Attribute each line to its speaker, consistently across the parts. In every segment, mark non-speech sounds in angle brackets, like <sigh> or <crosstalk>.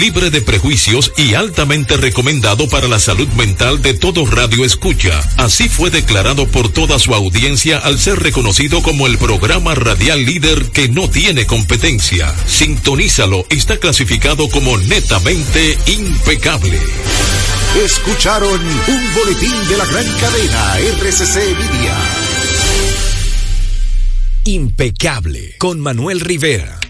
Speaker 1: libre de prejuicios y altamente recomendado para la salud mental de todo radio escucha. Así fue declarado por toda su audiencia al ser reconocido como el programa radial líder que no tiene competencia. Sintonízalo, está clasificado como netamente impecable.
Speaker 2: Escucharon un boletín de la gran cadena RCC Media.
Speaker 3: Impecable con Manuel Rivera.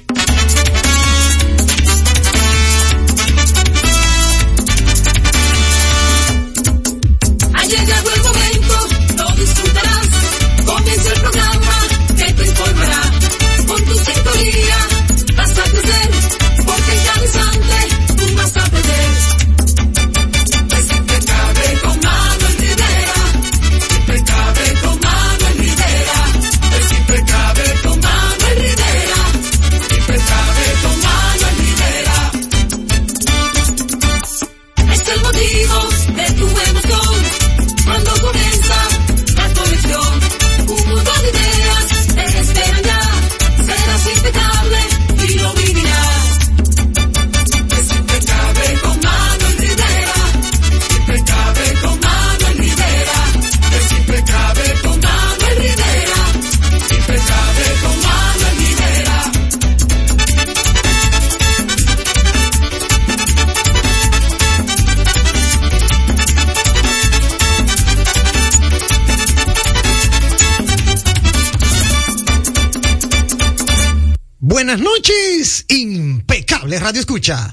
Speaker 4: Radio Escucha.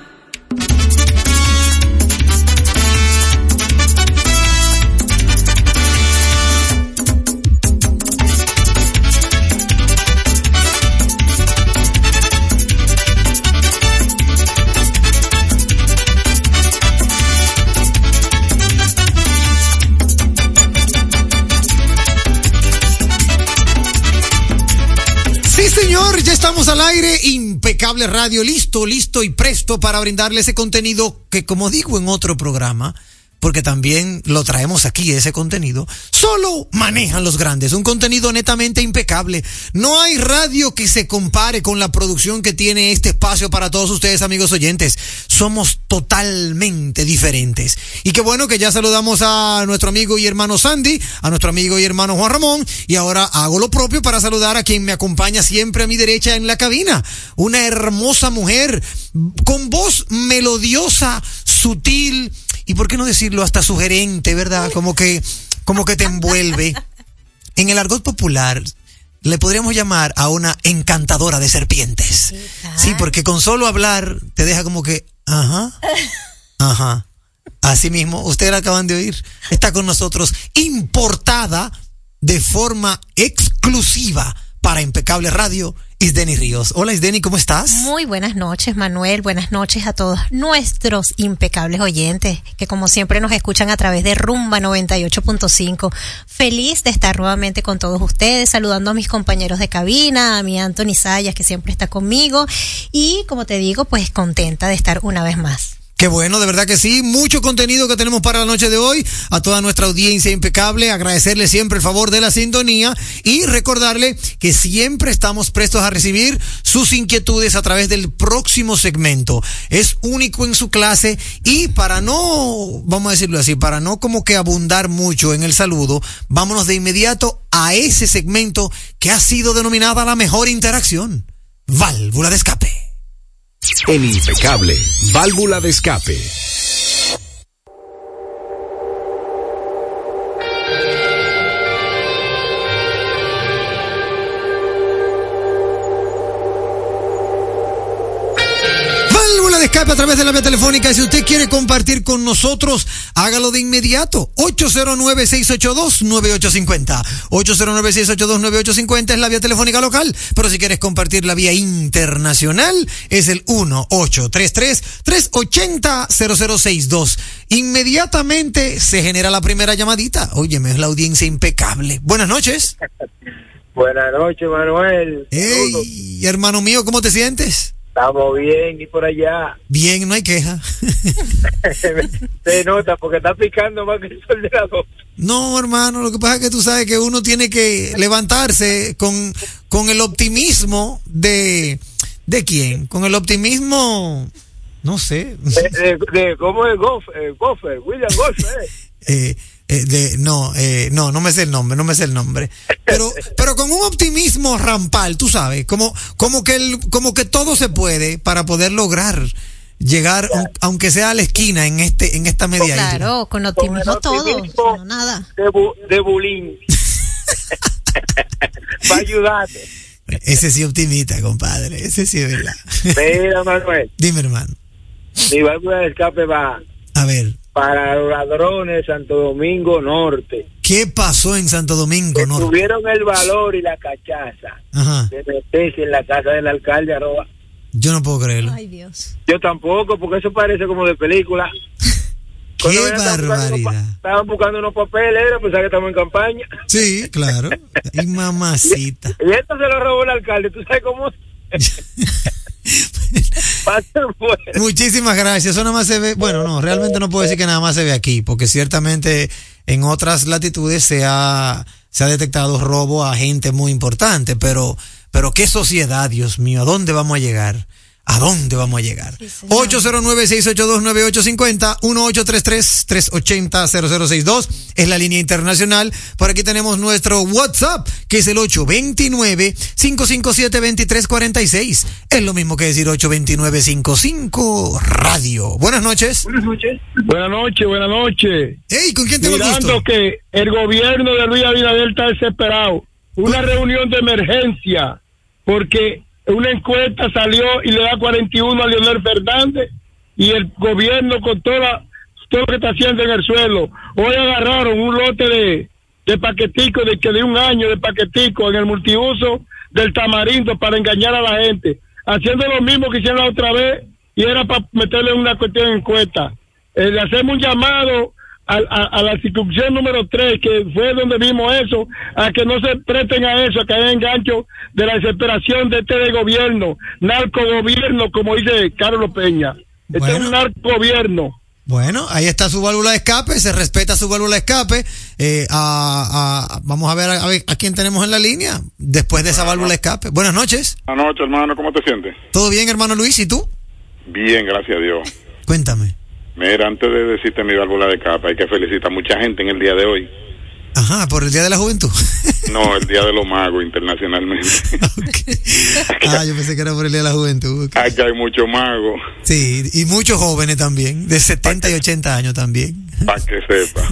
Speaker 4: Sí, señor, ya estamos al aire, impecable radio, listo, listo y presto para brindarle ese contenido que, como digo en otro programa, porque también lo traemos aquí, ese contenido, solo manejan los grandes, un contenido netamente impecable. No hay radio que se compare con la producción que tiene este espacio para todos ustedes, amigos oyentes. Somos totalmente diferentes. Y qué bueno que ya saludamos a nuestro amigo y hermano Sandy, a nuestro amigo y hermano Juan Ramón, y ahora hago lo propio para saludar a quien me acompaña siempre a mi derecha en la cabina. Una hermosa mujer con voz melodiosa, sutil, y por qué no decirlo hasta sugerente, ¿verdad? Como que, como que te envuelve. En el argot popular le podríamos llamar a una encantadora de serpientes. Sí, porque con solo hablar te deja como que, ajá, ajá. Así mismo, ustedes la acaban de oír, está con nosotros importada de forma exclusiva para Impecable Radio, Isdeni Ríos. Hola Isdeni, ¿cómo estás?
Speaker 5: Muy buenas noches, Manuel. Buenas noches a todos nuestros impecables oyentes que como siempre nos escuchan a través de Rumba 98.5. Feliz de estar nuevamente con todos ustedes, saludando a mis compañeros de cabina, a mi Anthony Sayas que siempre está conmigo y como te digo, pues contenta de estar una vez más.
Speaker 4: Qué bueno, de verdad que sí. Mucho contenido que tenemos para la noche de hoy. A toda nuestra audiencia impecable, agradecerle siempre el favor de la sintonía y recordarle que siempre estamos prestos a recibir sus inquietudes a través del próximo segmento. Es único en su clase y para no, vamos a decirlo así, para no como que abundar mucho en el saludo, vámonos de inmediato a ese segmento que ha sido denominada la mejor interacción. Válvula de escape.
Speaker 6: En Impecable, válvula de escape.
Speaker 4: Escape a través de la vía telefónica. Si usted quiere compartir con nosotros, hágalo de inmediato. 809-682-9850. 809-682-9850 es la vía telefónica local. Pero si quieres compartir la vía internacional, es el 1-833-380-0062. Inmediatamente se genera la primera llamadita. Óyeme, es la audiencia impecable. Buenas noches. <laughs>
Speaker 7: Buenas noches, Manuel.
Speaker 4: Hey, hermano mío, ¿cómo te sientes?
Speaker 7: Estamos bien y por allá.
Speaker 4: Bien, no hay queja. <laughs>
Speaker 7: Se nota porque está picando más que el sol de dos.
Speaker 4: No, hermano, lo que pasa es que tú sabes que uno tiene que levantarse con, con el optimismo de... ¿De quién? Con el optimismo... No sé.
Speaker 7: De, de, de- ¿Cómo es Goff, eh, Goffer? William Goffer.
Speaker 4: Eh, <laughs>
Speaker 7: eh.
Speaker 4: Eh, de, no, eh, no, no me sé el nombre, no me sé el nombre. Pero, pero con un optimismo rampal, tú sabes, como, como que el, como que todo se puede para poder lograr llegar, aun- aunque sea a la esquina en este, en esta media isla.
Speaker 5: Claro, con
Speaker 7: Con
Speaker 5: optimismo todo, no nada.
Speaker 7: De, bu, de bulín. <laughs> Va a ayudarte.
Speaker 4: Ese sí optimista, compadre. Ese sí es verdad.
Speaker 7: Mira, Manuel. <laughs>
Speaker 4: Dime, hermano.
Speaker 7: Mi válvula de escape va
Speaker 4: A ver,
Speaker 7: para los ladrones de Santo Domingo Norte.
Speaker 4: ¿qué pasó en Santo Domingo,
Speaker 7: Que
Speaker 4: no?
Speaker 7: tuvieron el valor y la cachaza
Speaker 4: Ajá.
Speaker 7: de meterse en la casa del alcalde arroba.
Speaker 4: Yo no puedo creerlo.
Speaker 5: Ay, Dios.
Speaker 7: Yo tampoco, porque eso parece como de película. <laughs>
Speaker 4: Qué barbaridad.
Speaker 7: Estaban buscando unos papeles, era pensar que estamos en campaña.
Speaker 4: Sí, claro. <laughs> Y mamacita.
Speaker 7: Y esto se lo robó el alcalde, ¿tú sabes cómo? <laughs> <laughs> Bueno.
Speaker 4: Muchísimas gracias. Eso nada más se ve. Bueno, no, realmente no puedo decir que nada más se ve aquí, porque ciertamente en otras latitudes se ha, se ha detectado robo a gente muy importante, pero, pero qué sociedad, Dios mío, ¿a dónde vamos a llegar? ¿A dónde vamos a llegar?
Speaker 5: Sí, señor.
Speaker 4: 809-682-9850, 1833-380-0062 es la línea internacional. Por aquí tenemos nuestro WhatsApp, que es el 829-557-2346. Es lo mismo que decir 829-55 Radio. Buenas noches.
Speaker 7: Buenas noches.
Speaker 8: Buenas noches, buenas noches.
Speaker 4: Hey, ¿con quién tengo el
Speaker 8: Mirando
Speaker 4: gusto?
Speaker 8: que el gobierno de Luis Abinader está desesperado. Una reunión de emergencia porque una encuesta salió y le da 41 a Leonel Fernández y el gobierno con toda todo lo que está haciendo en el suelo. Hoy agarraron un lote de, de paqueticos de que de un año de paqueticos en el multiuso del tamarindo para engañar a la gente, haciendo lo mismo que hicieron la otra vez y era para meterle una cuestión en encuesta. Eh, le hacemos un llamado a, a- a la circunscripción número 3, que fue donde vimos eso, a que no se presten a eso, a que haya engancho de la desesperación de este de gobierno, narcogobierno, como dice Carlos Peña. Este
Speaker 4: Bueno.
Speaker 8: es un narcogobierno.
Speaker 4: Bueno, ahí está su válvula de escape, se respeta su válvula de escape. Eh, a- a- vamos a ver, a ver a quién tenemos en la línea después de esa válvula de escape. Buenas noches.
Speaker 9: Buenas noches, hermano. ¿Cómo te sientes?
Speaker 4: ¿Todo bien, hermano Luis? ¿Y tú?
Speaker 9: Bien, gracias a Dios.
Speaker 4: Cuéntame.
Speaker 9: Mira, antes de decirte mi válvula de capa, hay que felicitar a mucha gente en el día de hoy.
Speaker 4: Ajá, por el Día de la Juventud. <laughs>
Speaker 9: No, el Día de los Magos internacionalmente. <laughs>
Speaker 4: Ok. <laughs> Ah, yo pensé que era por el Día de la Juventud. ok.
Speaker 9: Aquí hay muchos magos,
Speaker 4: Sí, y muchos jóvenes también, de 70 y 80 años también.
Speaker 9: para que sepa.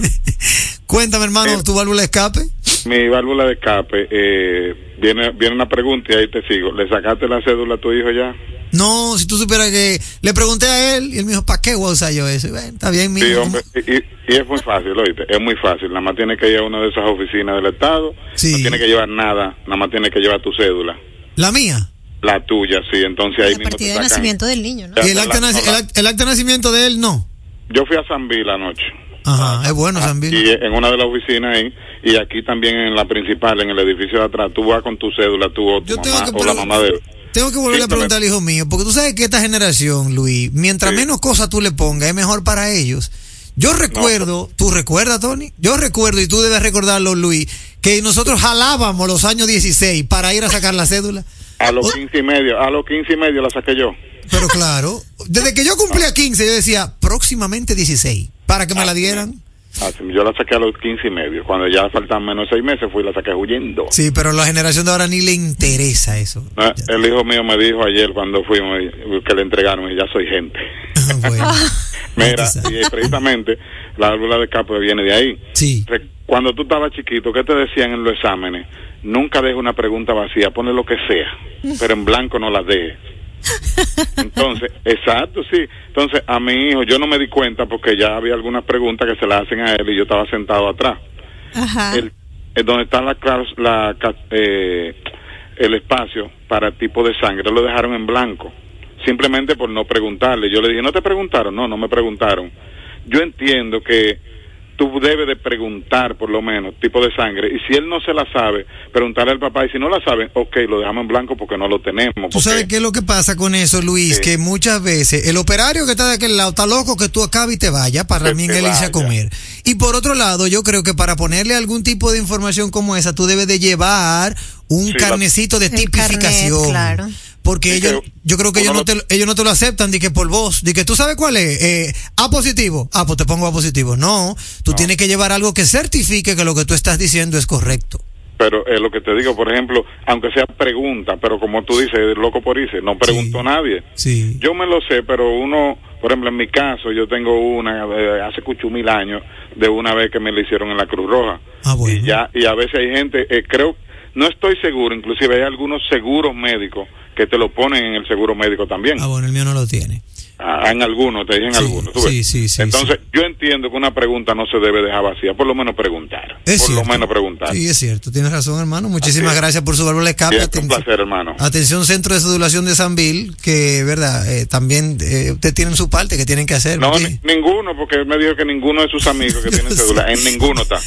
Speaker 4: Cuéntame, hermano, tu válvula de escape.
Speaker 9: Mi válvula de escape, eh, viene, viene una pregunta y ahí te sigo. ¿Le sacaste la cédula a tu hijo ya?
Speaker 4: No, si tú supieras que le pregunté a él y él me dijo, ¿para qué voy a usar yo eso? Y bueno, está bien, mi
Speaker 9: Sí, hombre, y, es muy fácil, oíste, es muy fácil. Nada más tiene que ir a una de esas oficinas del Estado.
Speaker 4: Sí.
Speaker 9: No tiene que llevar nada, nada más tiene que llevar tu cédula.
Speaker 4: La mía.
Speaker 9: La tuya, sí. Entonces ahí
Speaker 5: La
Speaker 9: mismo te
Speaker 5: partida de
Speaker 9: sacan.
Speaker 5: nacimiento del niño, ¿no?
Speaker 4: Y el
Speaker 9: la-
Speaker 4: acta, de
Speaker 9: la-
Speaker 4: naci-
Speaker 9: la-
Speaker 4: el act- el acta de nacimiento de él, no.
Speaker 9: Yo fui a San Bill anoche.
Speaker 4: Ajá, es bueno, San.
Speaker 9: Y en una de las oficinas ahí, y aquí también en la principal, en el edificio de atrás, tú vas con tu cédula, tú o tu
Speaker 4: Yo tengo
Speaker 9: mamá
Speaker 4: que
Speaker 9: o la mamá de él.
Speaker 4: Tengo que volver a preguntar al hijo mío, porque tú sabes que esta generación, Luis, mientras
Speaker 9: Sí.
Speaker 4: menos cosas tú le pongas, es mejor para ellos. Yo recuerdo, ¿tú recuerdas, Tony? Yo recuerdo, y tú debes recordarlo, Luis, que nosotros jalábamos los años 16 para ir a sacar la cédula.
Speaker 9: A los 15 y medio, a los 15 y medio la saqué yo.
Speaker 4: Pero claro, desde que yo cumplía 15, yo decía, próximamente 16, para que me la dieran.
Speaker 9: Así, yo la saqué a los 15 y medio. Cuando ya faltan menos de seis meses, fui y la saqué huyendo.
Speaker 4: Sí, pero a la generación de ahora ni le interesa eso.
Speaker 9: Ah, El hijo mío me dijo ayer cuando fuimos que le entregaron y ya soy gente.
Speaker 4: bueno, <laughs>
Speaker 9: Mira,
Speaker 4: Ya tú sabes.
Speaker 9: y precisamente la válvula de escape viene de ahí.
Speaker 4: sí.
Speaker 9: Cuando tú estabas chiquito, ¿qué te decían en los exámenes? Nunca dejes una pregunta vacía, ponle lo que sea, <laughs> pero en blanco no la dejes. Entonces, exacto, sí. Entonces, a mi hijo yo no me di cuenta porque ya había algunas preguntas que se le hacen a él y yo estaba sentado atrás.
Speaker 5: Ajá.
Speaker 9: El, el donde está la, eh, el espacio para tipo de sangre lo dejaron en blanco simplemente por no preguntarle yo le dije no te preguntaron no no me preguntaron yo entiendo que tú debes de preguntar por lo menos tipo de sangre y si él no se la sabe preguntarle al papá y si no la sabe ok lo dejamos en blanco porque no lo tenemos
Speaker 4: ¿Tú
Speaker 9: porque-
Speaker 4: sabes qué es lo que pasa con eso, Luis?
Speaker 9: Sí.
Speaker 4: Que muchas veces el operario que está de aquel lado está loco que tú acabes y te vayas para
Speaker 9: Que
Speaker 4: también él irse a comer. Y por otro lado, yo creo que para ponerle algún tipo de información como esa, tú debes de llevar un
Speaker 9: Sí, la-
Speaker 4: carnecito de tipificación.
Speaker 5: carnet, claro.
Speaker 4: Porque ellos, yo creo que ellos no, te, lo- ellos no te lo aceptan, di que por vos, di que tú sabes cuál es, eh, A positivo, ah, pues te pongo A positivo. No, tú tienes que llevar algo que certifique que lo que tú estás diciendo es correcto.
Speaker 9: Pero es lo que te digo, por ejemplo, aunque sea pregunta, pero como tú dices, loco por irse, no preguntó
Speaker 4: Sí.
Speaker 9: nadie.
Speaker 4: Sí.
Speaker 9: Yo me lo sé, pero uno, por ejemplo, en mi caso, yo tengo una eh, hace cucho mil años de una vez que me la hicieron en la Cruz Roja.
Speaker 4: Ah, bueno.
Speaker 9: Y ya, y a veces hay gente, eh, creo, no estoy seguro, inclusive hay algunos seguros médicos que te lo ponen en el seguro médico también.
Speaker 4: Ah, bueno, el mío no lo tiene.
Speaker 9: Ah, en algunos, te dicen
Speaker 4: Sí,
Speaker 9: algunos.
Speaker 4: sí, sí, sí,
Speaker 9: Entonces, yo entiendo que una pregunta no se debe dejar vacía, por lo menos preguntar.
Speaker 4: Es
Speaker 9: por
Speaker 4: cierto.
Speaker 9: lo menos preguntar.
Speaker 4: Sí, es cierto, tienes razón, hermano. Muchísimas gracias por su válvula de escape.
Speaker 9: Bien, un placer, hermano.
Speaker 4: Atención, Centro de Sedulación de Sanville, que, verdad, eh, también eh, ustedes tienen su parte que tienen que hacer.
Speaker 9: No, ninguno, porque él me dijo que ninguno de sus amigos que tienen <laughs> cédula, en ninguno está.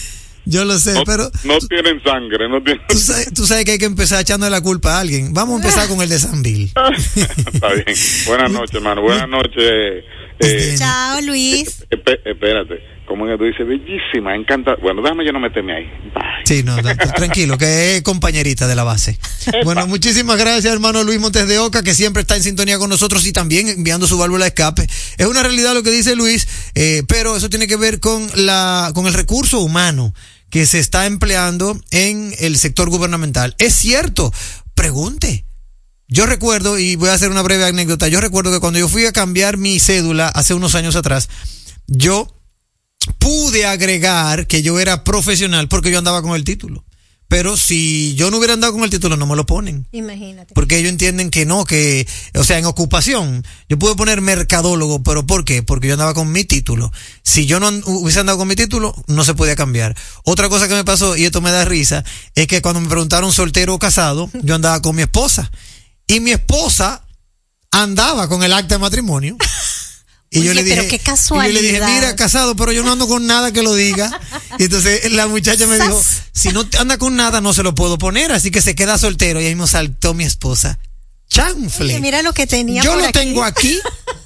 Speaker 4: Yo lo sé,
Speaker 9: No,
Speaker 4: pero
Speaker 9: no tienen sangre, no tienen...
Speaker 4: tú sabes, tú sabes que hay que empezar echando la culpa a alguien. Vamos a empezar con el de Sanville. <laughs>
Speaker 9: Está bien. Buenas <laughs> noches, hermano. Buenas noches. Eh, <laughs>
Speaker 5: Chao, Luis.
Speaker 9: espérate. Como que tú dices, bellísima, encanta. Bueno, déjame yo no meterme ahí. Bye.
Speaker 4: Sí, no, no, tranquilo, que es compañerita de la base. Bueno, muchísimas gracias, hermano Luis Montes de Oca, que siempre está en sintonía con nosotros y también enviando su válvula de escape. Es una realidad lo que dice Luis, eh, pero eso tiene que ver con la, con el recurso humano que se está empleando en el sector gubernamental. Es cierto, pregunte. Yo recuerdo, y voy a hacer una breve anécdota, yo recuerdo que cuando yo fui a cambiar mi cédula hace unos años atrás, yo pude agregar que yo era profesional porque yo andaba con el título. Pero si yo no hubiera andado con el título, no me lo ponen.
Speaker 5: Imagínate.
Speaker 4: Porque ellos entienden que no, que, o sea, en ocupación, yo puedo poner mercadólogo, pero ¿por qué? Porque yo andaba con mi título. Si yo no hubiese andado con mi título, no se podía cambiar. Otra cosa que me pasó, y esto me da risa, es que cuando me preguntaron soltero o casado, yo andaba con mi esposa. Y mi esposa andaba con el acta de matrimonio. <laughs> Y yo le dije,
Speaker 5: pero qué
Speaker 4: y yo le dije, mira, casado, pero yo no ando con nada que lo diga. <laughs> Y entonces la muchacha me dijo, si no anda con nada, no se lo puedo poner, así que se queda soltero. Y ahí me saltó mi esposa. Chanfle.
Speaker 5: Oye, mira lo que tenía
Speaker 4: yo
Speaker 5: por
Speaker 4: lo
Speaker 5: aquí.
Speaker 4: tengo aquí.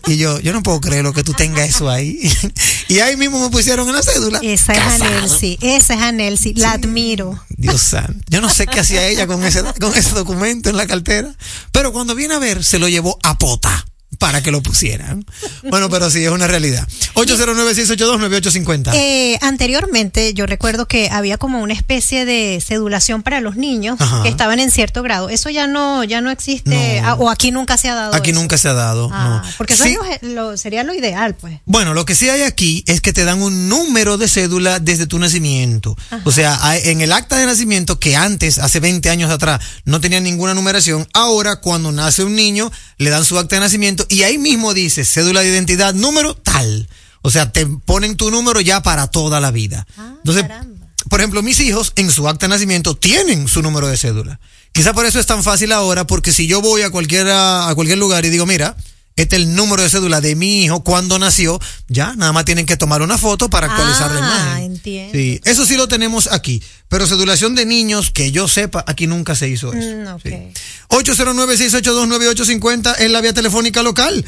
Speaker 4: Y yo, yo no puedo creer lo que tú tengas eso ahí. <laughs> y ahí mismo me pusieron en la cédula.
Speaker 5: Esa es. Anelsi, esa es Anelsi, la admiro.
Speaker 4: Dios santo. Yo no sé qué hacía ella con ese, con ese documento en la cartera. Pero cuando viene a ver, se lo llevó a pota para que lo pusieran. Bueno, pero sí, es una realidad. 809-682-9850.
Speaker 5: Eh, anteriormente yo recuerdo que había como una especie de sedulación para los niños
Speaker 4: Ajá.
Speaker 5: que estaban en cierto grado. Eso ya no, ya no existe,
Speaker 4: No.
Speaker 5: ah, o aquí nunca se ha dado.
Speaker 4: Aquí
Speaker 5: eso.
Speaker 4: nunca se ha dado.
Speaker 5: Ah,
Speaker 4: no.
Speaker 5: porque eso
Speaker 4: Sí.
Speaker 5: es lo- lo- sería lo ideal, pues.
Speaker 4: Bueno, lo que sí hay aquí es que te dan un número de cédula desde tu nacimiento. O sea, en el acta de nacimiento, que antes, hace 20 años atrás, no tenía ninguna numeración, ahora cuando nace un niño, le dan su acta de nacimiento y ahí mismo dice cédula de identidad, número tal. O sea, te ponen tu número ya para toda la vida. Entonces,
Speaker 5: Ah, caramba.
Speaker 4: por ejemplo, mis hijos en su acta de nacimiento tienen su número de cédula. Quizá por eso es tan fácil ahora, porque si yo voy a cualquier, a cualquier lugar y digo, mira, este es el número de cédula de mi hijo cuando nació, ya, nada más tienen que tomar una foto para actualizar la
Speaker 5: Ah,
Speaker 4: imagen.
Speaker 5: entiendo.
Speaker 4: Sí, eso sí lo tenemos aquí, pero cedulación de niños, que yo sepa, aquí nunca se hizo eso.
Speaker 5: Mm, ok.
Speaker 4: Sí. 809-682-9850 es la vía telefónica local.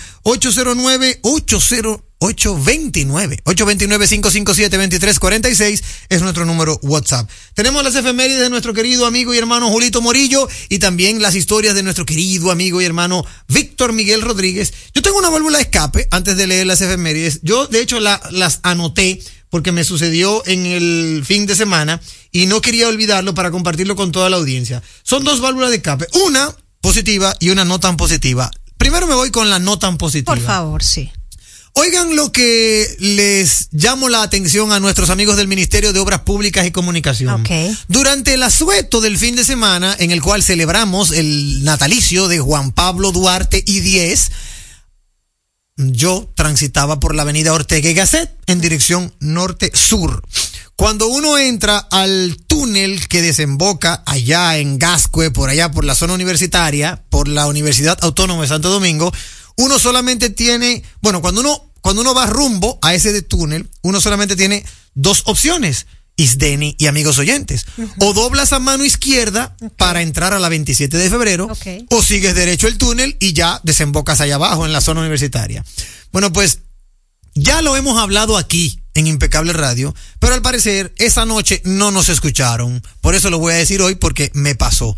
Speaker 4: 809-808-829. es nuestro número WhatsApp. Tenemos las efemérides de nuestro querido amigo y hermano Julito Morillo y también las historias de nuestro querido amigo y hermano Víctor Miguel Rodríguez. Yo tengo una válvula de escape antes de leer las efemérides. Yo, de hecho, la- las anoté porque me sucedió en el fin de semana y no quería olvidarlo para compartirlo con toda la audiencia. Son dos válvulas de escape, una positiva y una no tan positiva. Primero me voy con la no tan positiva.
Speaker 5: Por favor, sí.
Speaker 4: Oigan lo que les llamo la atención a nuestros amigos del Ministerio de Obras Públicas y Comunicación.
Speaker 5: Ok.
Speaker 4: Durante el asueto del fin de semana, en el cual celebramos el natalicio de Juan Pablo Duarte y 10, yo transitaba por la avenida Ortega y Gasset en dirección norte-sur. Cuando uno entra al túnel que desemboca allá en Gascue, por allá por la zona universitaria, por la Universidad Autónoma de Santo Domingo, uno solamente tiene, bueno, cuando uno, cuando uno va rumbo a ese de túnel, uno solamente tiene dos opciones. Isdeni y amigos oyentes. O doblas a mano izquierda para entrar a la 27 de febrero, o sigues derecho el túnel y ya desembocas allá abajo en la zona universitaria. Bueno, pues ya lo hemos hablado aquí en Impecable Radio, pero al parecer esa noche no nos escucharon. Por eso lo voy a decir hoy porque me pasó.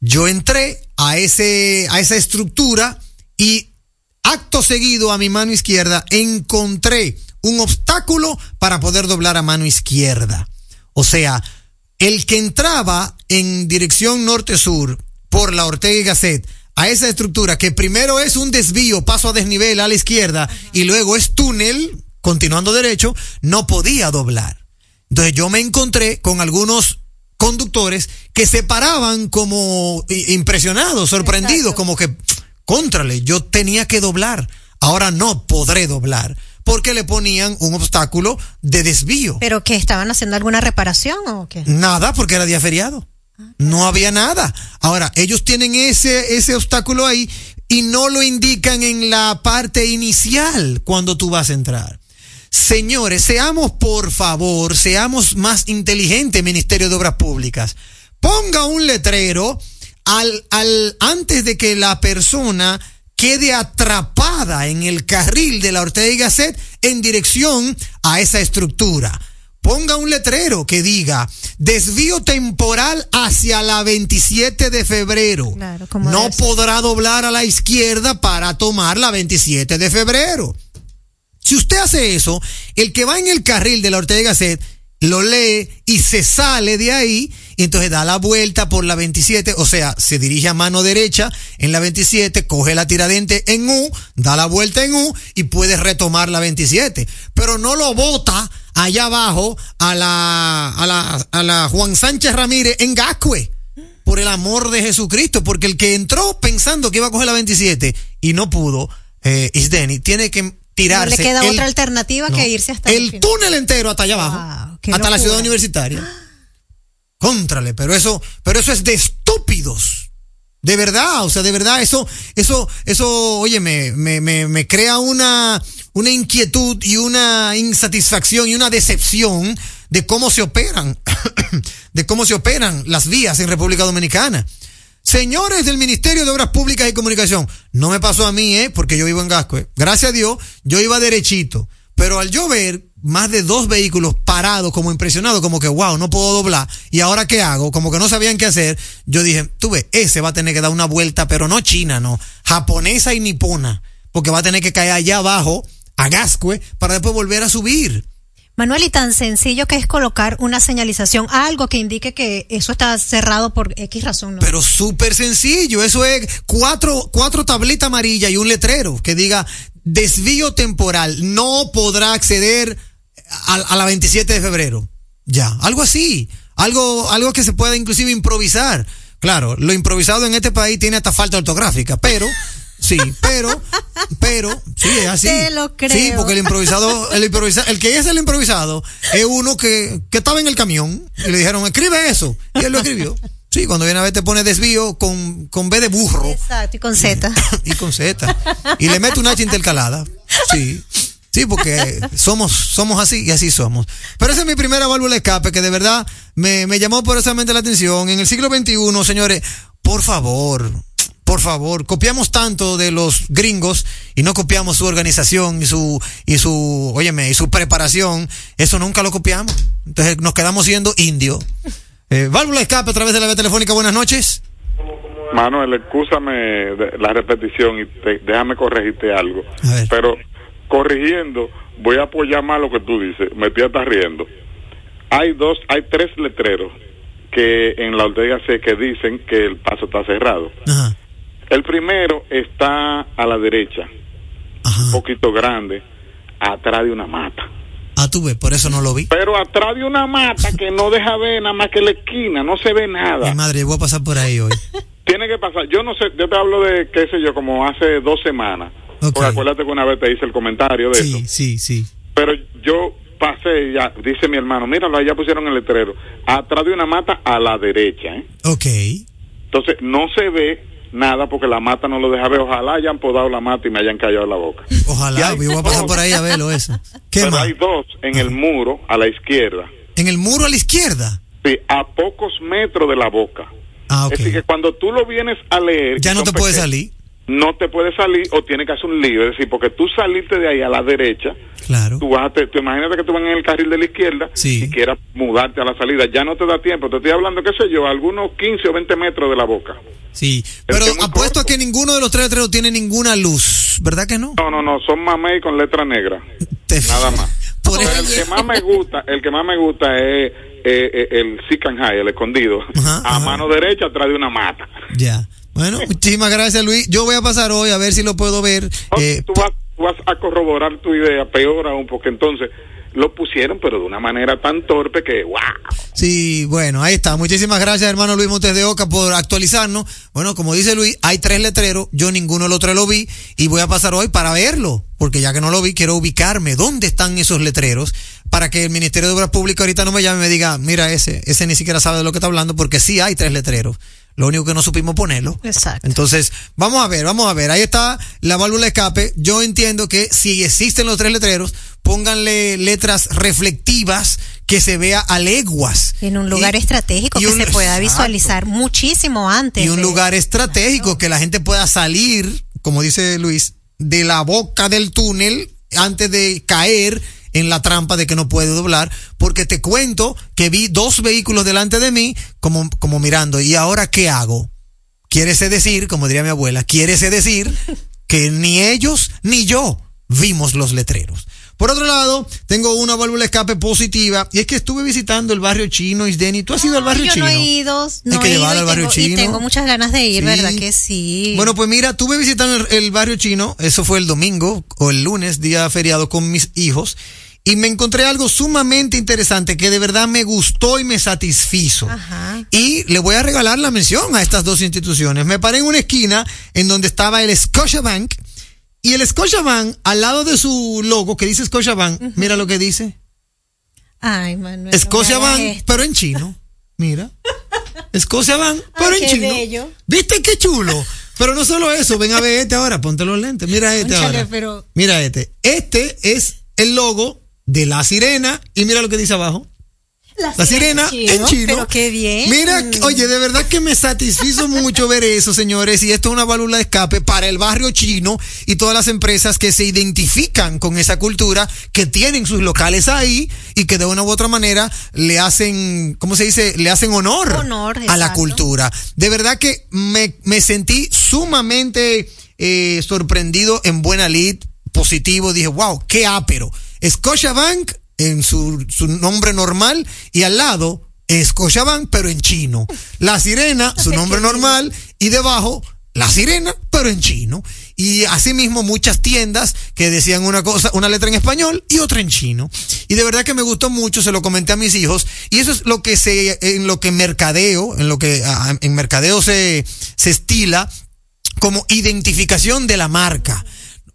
Speaker 4: Yo entré a ese a esa estructura y acto seguido a mi mano izquierda encontré un obstáculo para poder doblar a mano izquierda. O sea, el que entraba en dirección norte-sur por la Ortega y Gasset a esa estructura que primero es un desvío, paso a desnivel a la izquierda y luego es túnel, continuando derecho, no podía doblar. Entonces yo me encontré con algunos conductores que se paraban como impresionados, sorprendidos,
Speaker 5: Exacto.
Speaker 4: como que, contrale, yo tenía que doblar, ahora no podré doblar, porque le ponían un obstáculo de desvío.
Speaker 5: ¿Pero que estaban haciendo alguna reparación o qué?
Speaker 4: Nada, porque era día feriado. No había nada. Ahora, ellos tienen ese, ese obstáculo ahí y no lo indican en la parte inicial cuando tú vas a entrar. Señores, seamos por favor, seamos más inteligentes, Ministerio de Obras Públicas. Ponga un letrero al, al, antes de que la persona quede atrapada en el carril de la Ortega y Gasset en dirección a esa estructura. Ponga un letrero que diga desvío temporal hacia la 27 de febrero.
Speaker 5: Claro,
Speaker 4: no podrá doblar a la izquierda para tomar la 27 de febrero. Si usted hace eso, el que va en el carril de la Ortega y Gasset lo lee y se sale de ahí y entonces da la vuelta por la 27, o sea, se dirige a mano derecha en la 27, coge la tiradente en U, da la vuelta en U y puede retomar la 27, pero no lo bota allá abajo a la, a la, a la Juan Sánchez Ramírez en Gascue. Por el amor de Jesucristo, porque el que entró pensando que iba a coger la 27 y no pudo, eh, Isdeni, tiene que
Speaker 5: No
Speaker 4: tirarse.
Speaker 5: le queda
Speaker 4: el-
Speaker 5: otra alternativa
Speaker 4: no,
Speaker 5: que irse hasta
Speaker 4: el
Speaker 5: final.
Speaker 4: túnel entero hasta allá abajo,
Speaker 5: Wow,
Speaker 4: hasta la ciudad universitaria. <gasps> <gasps> Contrale, pero eso, pero eso es de estúpidos. De verdad, o sea, de verdad, eso, eso, eso, oye, me, me, me, me crea una, una inquietud y una insatisfacción y una decepción de cómo se operan, <coughs> de cómo se operan las vías en República Dominicana. Señores del Ministerio de Obras Públicas y Comunicación, no me pasó a mí, ¿eh? Porque yo vivo en Gascue. Gracias a Dios, yo iba derechito. Pero al yo ver más de dos vehículos parados, como impresionado, como que, wow, no puedo doblar. ¿Y ahora qué hago? Como que no sabían qué hacer. Yo dije, tú ves, ese va a tener que dar una vuelta, pero no china, no. Japonesa y nipona. Porque va a tener que caer allá abajo, a Gascue, para después volver a subir.
Speaker 5: Manuel, y tan sencillo que es colocar una señalización, algo que indique que eso está cerrado por X razón. ¿no?
Speaker 4: Pero súper sencillo, eso es cuatro, cuatro tablitas amarillas y un letrero que diga desvío temporal, no podrá acceder a, a la 27 de febrero. Ya, algo así, algo, algo que se pueda inclusive improvisar. Claro, lo improvisado en este país tiene hasta falta ortográfica, pero, sí, pero, pero, sí, es así.
Speaker 5: Te lo creo.
Speaker 4: Sí, porque el improvisado, el improvisado, el que es el improvisado es uno que, que estaba en el camión y le dijeron, escribe eso. Y él lo escribió. Sí, cuando viene a ver te pone desvío con, con B de burro
Speaker 5: Exacto, y con Z. <laughs>
Speaker 4: y con Z. Y le mete una H intercalada. Sí. Sí, porque somos, somos así y así somos. Pero esa es mi primera válvula de escape que de verdad me, me llamó poderosamente la atención. En el siglo XXI, señores, por favor, por favor, copiamos tanto de los gringos y no copiamos su organización y su, y su, óyeme, y su preparación. Eso nunca lo copiamos. Entonces nos quedamos siendo indios. Eh, válvula de escape a través de la vía telefónica. Buenas noches.
Speaker 9: Manuel, excúsame la repetición y te- déjame corregirte algo.
Speaker 4: A ver.
Speaker 9: Pero corrigiendo, voy a apoyar más lo que tú dices. Me estoy hasta riendo. Hay dos, hay tres letreros que en la Ortega C que dicen que el paso está cerrado.
Speaker 4: Ajá.
Speaker 9: El primero está a la derecha, un poquito grande, atrás de una mata.
Speaker 4: Ah, tú ves, por eso no lo vi.
Speaker 9: Pero atrás de una mata que no deja ver nada más que la esquina, no se ve nada.
Speaker 4: Mi madre, voy a pasar por ahí hoy.
Speaker 9: Tiene que pasar. Yo no sé, yo te hablo de, qué sé yo, como hace dos semanas.
Speaker 4: Ok.
Speaker 9: Porque acuérdate que una vez te hice el comentario de eso.
Speaker 4: Sí, sí, sí.
Speaker 9: Pero yo pasé ya, dice mi hermano, míralo, allá pusieron el letrero. Atrás de una mata a la derecha, ¿eh?
Speaker 4: Ok.
Speaker 9: Entonces no se ve nada porque la mata no lo deja ver. Ojalá hayan podado la mata y me hayan callado la boca.
Speaker 4: Ojalá, yo voy a pasar por ahí a verlo eso. ¿Qué
Speaker 9: Pero
Speaker 4: más?
Speaker 9: hay dos en el muro a la izquierda.
Speaker 4: En el muro a la izquierda.
Speaker 9: Sí, a pocos metros de la boca.
Speaker 4: Ah, ok.
Speaker 9: Es decir, que cuando tú lo vienes a leer...
Speaker 4: Ya no te puedes salir.
Speaker 9: No te puedes salir o tienes que hacer un lío. Es decir, porque tú saliste de ahí a la derecha,
Speaker 4: Claro.
Speaker 9: tú vas a te, tú imagínate que tú vas en el carril de la izquierda
Speaker 4: Sí.
Speaker 9: y quieras mudarte a la salida. Ya no te da tiempo. Te estoy hablando, qué sé yo, algunos 15 o 20 metros de la boca.
Speaker 4: Sí. Pero apuesto a que ninguno de los tres letreros tiene ninguna luz. ¿Verdad que no?
Speaker 9: No, no, no, son mamey con letra negra. <laughs> Nada más. <laughs>
Speaker 4: Por
Speaker 9: Pero el que más me gusta, el que más me gusta es eh, eh, el Sican High, el escondido,
Speaker 4: Ajá,
Speaker 9: a
Speaker 4: ajá.
Speaker 9: mano derecha atrás de una mata.
Speaker 4: Ya. Bueno, muchísimas gracias, Luis. Yo voy a pasar hoy a ver si lo puedo ver.
Speaker 9: No,
Speaker 4: Eh,
Speaker 9: tú, vas, tú vas a corroborar tu idea, peor aún, porque entonces lo pusieron, pero de una manera tan torpe que, wow.
Speaker 4: Sí, bueno, ahí está. Muchísimas gracias, hermano Luis Montes de Oca, por actualizarnos. Bueno, como dice Luis, hay tres letreros. Yo ninguno de los tres lo vi y voy a pasar hoy para verlo, porque ya que no lo vi, quiero ubicarme. ¿Dónde están esos letreros? Para que el Ministerio de Obras Públicas ahorita no me llame y me diga, mira ese, ese ni siquiera sabe de lo que está hablando, porque sí hay tres letreros. Lo único que no supimos ponerlo.
Speaker 5: Exacto.
Speaker 4: Entonces, vamos a ver, vamos a ver. Ahí está la válvula de escape. Yo entiendo que si existen los tres letreros, pónganle letras reflectivas que se vea a leguas.
Speaker 5: En un lugar
Speaker 4: Y-
Speaker 5: estratégico
Speaker 4: y
Speaker 5: que
Speaker 4: un-
Speaker 5: se pueda
Speaker 4: Exacto.
Speaker 5: visualizar muchísimo antes.
Speaker 4: Y un
Speaker 5: de-
Speaker 4: lugar estratégico que la gente pueda salir, como dice Luis, de la boca del túnel antes de caer en la trampa de que no puede doblar, porque te cuento que vi dos vehículos delante de mí como, como mirando, ¿y ahora qué hago? Quiere decir, como diría mi abuela, quiere decir <laughs> que ni ellos ni yo vimos los letreros. Por otro lado, tengo una válvula de escape positiva y es que estuve visitando el barrio chino, Isdeni. ¿Tú has ido al
Speaker 5: Ay,
Speaker 4: barrio
Speaker 5: yo
Speaker 4: chino?
Speaker 5: no he ido, no
Speaker 4: que
Speaker 5: he ido
Speaker 4: al barrio
Speaker 5: tengo, y
Speaker 4: chino.
Speaker 5: tengo muchas ganas de ir,
Speaker 4: Sí.
Speaker 5: ¿verdad que sí?
Speaker 4: Bueno, pues mira, tuve visitando el, el barrio chino, eso fue el domingo o el lunes, día feriado con mis hijos, y me encontré algo sumamente interesante que de verdad me gustó y me satisfizo.
Speaker 5: Ajá.
Speaker 4: Y le voy a regalar la mención a estas dos instituciones. Me paré en una esquina en donde estaba el Scotiabank y el Scotiabank al lado de su logo que dice Scotiabank, mira lo que dice.
Speaker 5: Ay, Manuel. no
Speaker 4: Escocia
Speaker 5: me hagas
Speaker 4: Bank,
Speaker 5: esto.
Speaker 4: pero en chino. Mira. Escocia Bank, <laughs> pero
Speaker 5: Ay,
Speaker 4: en chino.
Speaker 5: bello.
Speaker 4: ¿Viste qué chulo? Pero no solo eso, ven a ver este ahora, ponte los lentes. Mira este ahora.
Speaker 5: pero-
Speaker 4: Mira este. Este es el logo de la sirena y mira lo que dice abajo. La sirena en chino.
Speaker 5: Pero qué bien.
Speaker 4: Mira, oye, de verdad que me satisfizo mucho ver eso, señores. Y esto es una válvula de escape para el barrio chino y todas las empresas que se identifican con esa cultura, que tienen sus locales ahí y que de una u otra manera le hacen, ¿cómo se dice? Le hacen honor,
Speaker 5: Honor,
Speaker 4: a la cultura. De verdad que me, me sentí sumamente eh, sorprendido en buena lid, positivo. Dije, wow, qué ápero. Scotiabank en su, su nombre normal y al lado Scotiabank, pero en chino. La sirena, <laughs> su nombre normal y debajo la sirena, pero en chino. Y asimismo muchas tiendas que decían una cosa, una letra en español y otra en chino. Y de verdad que me gustó mucho, se lo comenté a mis hijos. Y eso es lo que se, en lo que mercadeo, en lo que ah, en mercadeo se, se estila como identificación de la marca.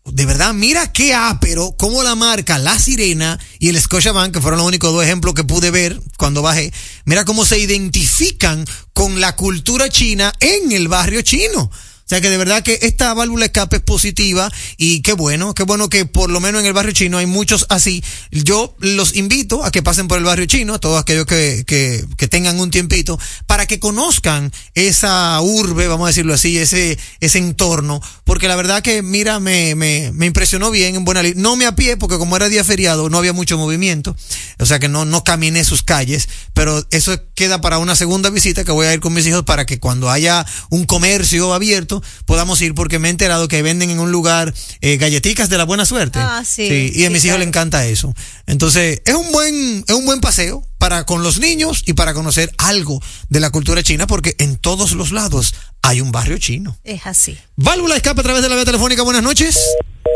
Speaker 4: De verdad, mira qué ápero, cómo la marca La Sirena y el Scotiabank, que fueron los únicos dos ejemplos que pude ver cuando bajé, mira cómo se identifican con la cultura china en el barrio chino. O sea que de verdad que esta válvula escape es positiva y qué bueno, qué bueno que por lo menos en el barrio chino hay muchos así. Yo los invito a que pasen por el barrio chino, a todos aquellos que, que, que tengan un tiempito, para que conozcan esa urbe, vamos a decirlo así, ese, ese entorno, porque la verdad que, mira, me, me, me impresionó bien en buena No me a pie, porque como era día feriado, no había mucho movimiento, o sea que no, no caminé sus calles, pero eso queda para una segunda visita que voy a ir con mis hijos para que cuando haya un comercio abierto, podamos ir porque me he enterado que venden en un lugar eh, galletitas de la buena suerte.
Speaker 5: Ah, sí.
Speaker 4: y a
Speaker 5: Sí,
Speaker 4: mis hijos le encanta eso. Entonces, es un buen, es un buen paseo para con los niños y para conocer algo de la cultura china porque en todos los lados hay un barrio chino.
Speaker 5: Es así.
Speaker 4: Válvula de escape a través de la vía telefónica. Buenas noches.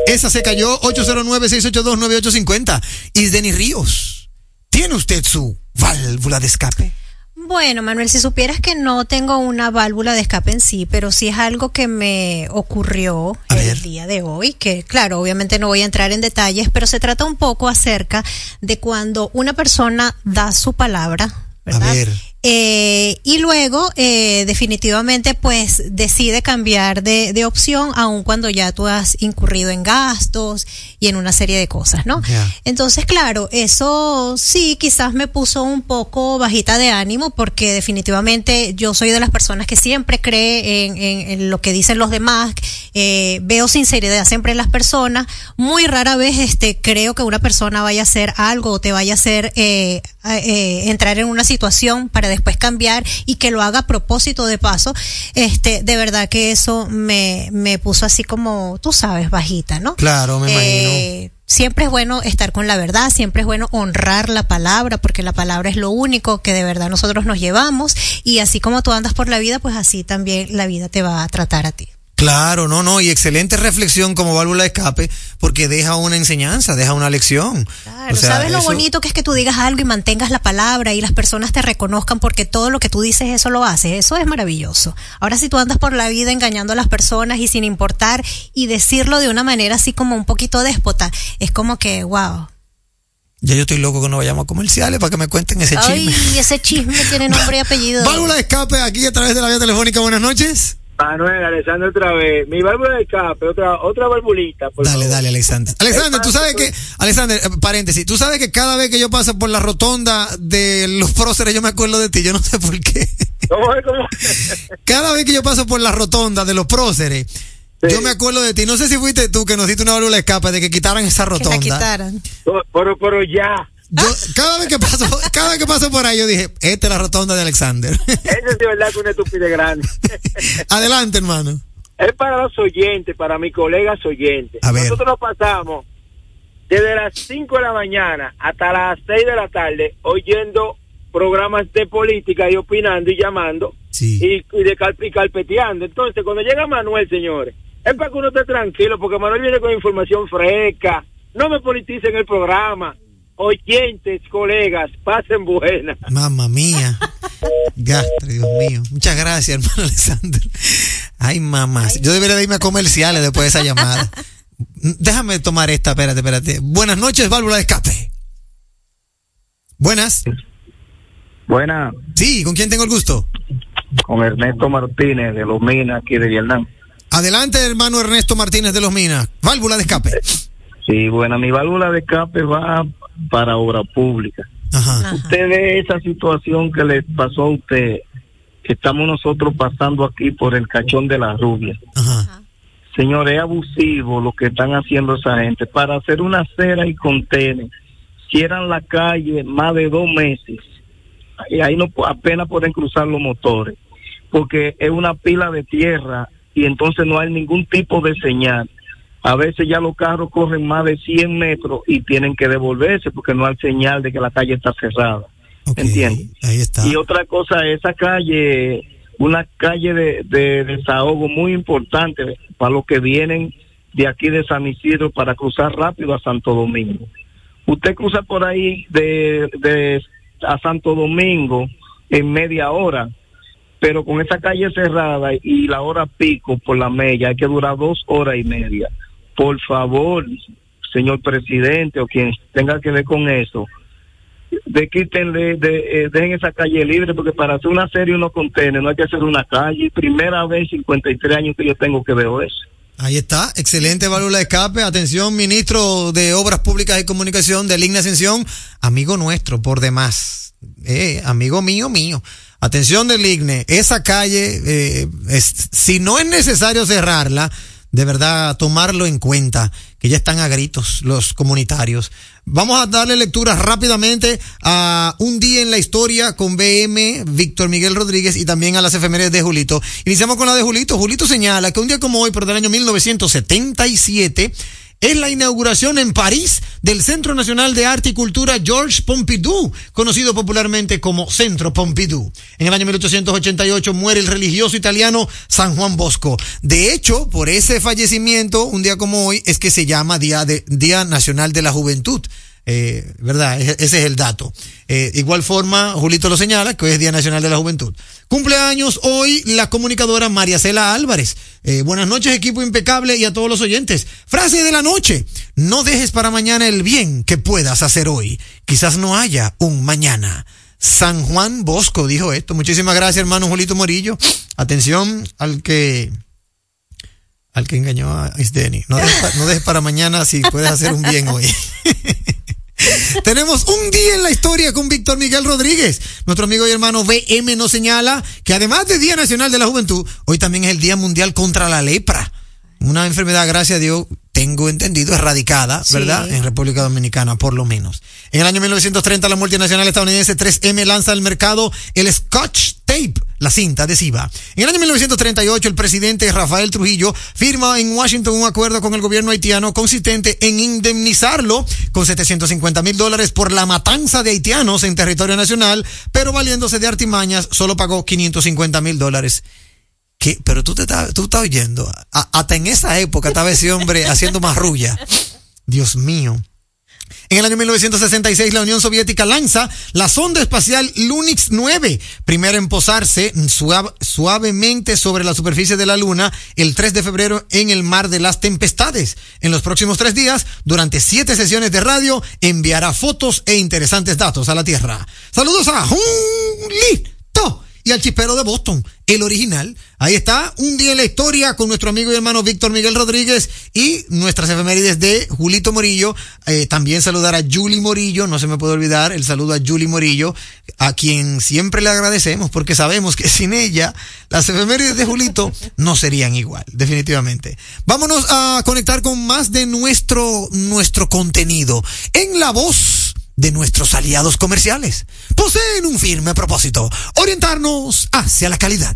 Speaker 4: Esa se cayó 809-682-9850. Y Denis Ríos, ¿tiene usted su válvula de escape?
Speaker 5: Bueno, Manuel, si supieras que no tengo una válvula de escape en sí, pero sí es algo que me ocurrió
Speaker 4: A
Speaker 5: el
Speaker 4: ver.
Speaker 5: día de hoy, que claro, obviamente no voy a entrar en detalles, pero se trata un poco acerca de cuando una persona da su palabra, ¿verdad?
Speaker 4: A ver.
Speaker 5: Eh, y luego, eh, definitivamente, pues decide cambiar de, de opción, aun cuando ya tú has incurrido en gastos y en una serie de cosas, ¿no? Entonces, claro, eso sí, quizás me puso un poco bajita de ánimo, porque definitivamente yo soy de las personas que siempre cree en, en- en lo que dicen los demás, eh, veo sinceridad siempre en las personas, muy rara vez este creo que una persona vaya a hacer algo o te vaya a hacer entrar en una situación para después cambiar y que lo haga a propósito de paso, este, de verdad que eso me, me puso así como, tú sabes, bajita, ¿no?
Speaker 4: Claro, me imagino.
Speaker 5: Eh, siempre es bueno estar con la verdad, siempre es bueno honrar la palabra, porque la palabra es lo único que de verdad nosotros nos llevamos y así como tú andas por la vida, pues así también la vida te va a tratar a ti.
Speaker 4: Claro, no, no, y excelente reflexión como válvula de escape, porque deja una enseñanza, deja una lección.
Speaker 5: Claro,
Speaker 4: O sea,
Speaker 5: ¿sabes lo
Speaker 4: eso-
Speaker 5: bonito que es que tú digas algo y mantengas la palabra y las personas te reconozcan porque todo lo que tú dices eso lo haces? Eso es maravilloso. Ahora si tú andas por la vida engañando a las personas y sin importar y decirlo de una manera así como un poquito déspota, es como que, wow.
Speaker 4: Ya yo estoy loco que no vayamos a comerciales para que me cuenten ese
Speaker 5: Ay,
Speaker 4: chisme.
Speaker 5: ese chisme tiene nombre y <laughs> apellido.
Speaker 4: Válvula de escape aquí a través de la vía telefónica. Buenas noches.
Speaker 7: Manuel, Alessandro otra vez. Mi válvula de escape, otra, otra valvulita, por
Speaker 4: Dale,
Speaker 7: favor.
Speaker 4: dale, Alexander. Alexander, tú sabes que, Alexander, eh, paréntesis, tú sabes que cada vez que yo paso por la rotonda de los próceres, yo me acuerdo de ti, yo no sé por qué.
Speaker 7: ¿Cómo es? ¿Cómo? <laughs>
Speaker 4: Cada vez que yo paso por la rotonda de los próceres,
Speaker 7: Sí.
Speaker 4: yo me acuerdo de ti. No sé si fuiste tú que nos diste una válvula de escape de que quitaran esa
Speaker 5: que la
Speaker 4: rotonda.
Speaker 5: quitaran.
Speaker 7: pero, pero ya.
Speaker 4: Yo, cada vez que paso, cada vez que paso por ahí, yo dije, esta es la rotonda de Alexander.
Speaker 7: Eso es de verdad que una estupidez grande.
Speaker 4: Adelante, hermano.
Speaker 7: es para los oyentes, para mis colegas oyentes.
Speaker 4: A.
Speaker 7: Nosotros nos pasamos desde las 5 de la mañana hasta las 6 de la tarde oyendo programas de política y opinando y llamando
Speaker 4: Sí.
Speaker 7: y, y de cal- y carpeteando. Entonces, cuando llega Manuel, señores, es para que uno esté tranquilo, porque Manuel viene con información fresca. No me politicen el programa. Oyentes, colegas, pasen buenas.
Speaker 4: Mamma mía. Gastre, Dios mío. Muchas gracias, hermano Alexander. Ay, mamá. Yo debería de irme a comerciales después de esa llamada. Déjame tomar esta, espérate, espérate. Buenas noches, válvula de escape. Buenas.
Speaker 10: Buena,
Speaker 4: Sí, ¿con quién tengo el gusto?
Speaker 10: con Ernesto Martínez de Los Minas, aquí de Vietnam.
Speaker 4: Adelante, hermano Ernesto Martínez de los Minas. Válvula de escape.
Speaker 10: Sí, buena, mi válvula de escape va para obra pública.
Speaker 4: Ajá.
Speaker 10: Usted ve esa situación que le pasó a usted, que estamos nosotros pasando aquí por el cachón de la rubia.
Speaker 4: Ajá.
Speaker 10: Señor, es abusivo lo que están haciendo esa gente. Para hacer una acera y contener, cierran la calle más de dos meses. Y ahí no apenas pueden cruzar los motores, porque es una pila de tierra y entonces no hay ningún tipo de señal. A veces ya los carros corren más de 100 metros y tienen que devolverse porque no hay señal de que la calle está cerrada.
Speaker 4: Ok,
Speaker 10: Entiende.
Speaker 4: Ahí está.
Speaker 10: Y otra cosa, esa calle, una calle de, de desahogo muy importante para los que vienen de aquí de San Isidro para cruzar rápido a Santo Domingo. Usted cruza por ahí de, de a Santo Domingo en media hora, pero con esa calle cerrada y la hora pico por la media hay que durar dos horas y media. Por favor, señor presidente o quien tenga que ver con eso, de quítenle, eh, dejen esa calle libre, porque para hacer una serie uno contiene, no hay que hacer una calle. Primera vez en 53 años que yo tengo que veo eso.
Speaker 4: Ahí está, excelente válvula de escape. Atención, ministro de Obras Públicas y Comunicación de Ligna Ascensión, amigo nuestro por demás, eh, amigo mío, mío. Atención del IGNE, esa calle, eh, si no es necesario cerrarla, de verdad tomarlo en cuenta, que ya están a gritos los comunitarios. Vamos a darle lectura rápidamente a un día en la historia con BM, Víctor Miguel Rodríguez y también a las efemérides de Julito. Iniciamos con la de Julito. Julito señala que un día como hoy, pero del año 1977, es la inauguración en París del Centro Nacional de Arte y Cultura Georges Pompidou, conocido popularmente como Centro Pompidou. En el año 1888 muere el religioso italiano San Juan Bosco. De hecho, por ese fallecimiento, un día como hoy, es que se llama Día, Día Nacional de la Juventud. Eh, ¿Verdad? Ese ese es el dato. Eh, igual forma, Julito lo señala, que hoy es Día Nacional de la Juventud. Cumpleaños hoy la comunicadora María Cela Álvarez. Eh, buenas noches, equipo impecable y a todos los oyentes. Frase de la noche. No dejes para mañana el bien que puedas hacer hoy. Quizás no haya un mañana. San Juan Bosco dijo esto. Muchísimas gracias, hermano Julito Morillo. Atención al que al que engañó a Isdeni. No dejes, no dejes para mañana si puedes hacer un bien hoy. <laughs> Tenemos un día en la historia con Víctor Miguel Rodríguez. Nuestro amigo y hermano BM nos señala que además del Día Nacional de la Juventud, hoy también es el Día Mundial contra la Lepra. Una enfermedad, gracias a Dios, tengo entendido, erradicada,
Speaker 5: Sí.
Speaker 4: ¿verdad? En República Dominicana, por lo menos. En el año 1930, la multinacional estadounidense 3M lanza al mercado el Scotch La cinta adhesiva. En el año 1938, el presidente Rafael Trujillo firma en Washington un acuerdo con el gobierno haitiano consistente en indemnizarlo con 750 mil dólares por la matanza de haitianos en territorio nacional, pero valiéndose de artimañas, solo pagó 550 mil dólares. ¿Qué? Pero tú te estás, tú estás oyendo. A- hasta en esa época estaba ese hombre haciendo marrulla. Dios mío. En el año 1966, la Unión Soviética lanza la sonda espacial Lunix 9, primera en posarse suave- suavemente sobre la superficie de la Luna el 3 de febrero en el Mar de las Tempestades. En los próximos tres días, durante siete sesiones de radio, enviará fotos e interesantes datos a la Tierra. Saludos a Julito y al chispero de Boston, el original. Ahí está, un día en la historia con nuestro amigo y hermano Víctor Miguel Rodríguez y nuestras efemérides de Julito Morillo. Eh, también saludar a Julie Morillo, no se me puede olvidar el saludo a Julie Morillo, a quien siempre le agradecemos porque sabemos que <laughs> sin ella las efemérides de Julito <laughs> no serían igual, definitivamente. Vámonos a conectar con más de nuestro, nuestro contenido en la voz de nuestros aliados comerciales. Poseen un firme propósito, orientarnos hacia la calidad.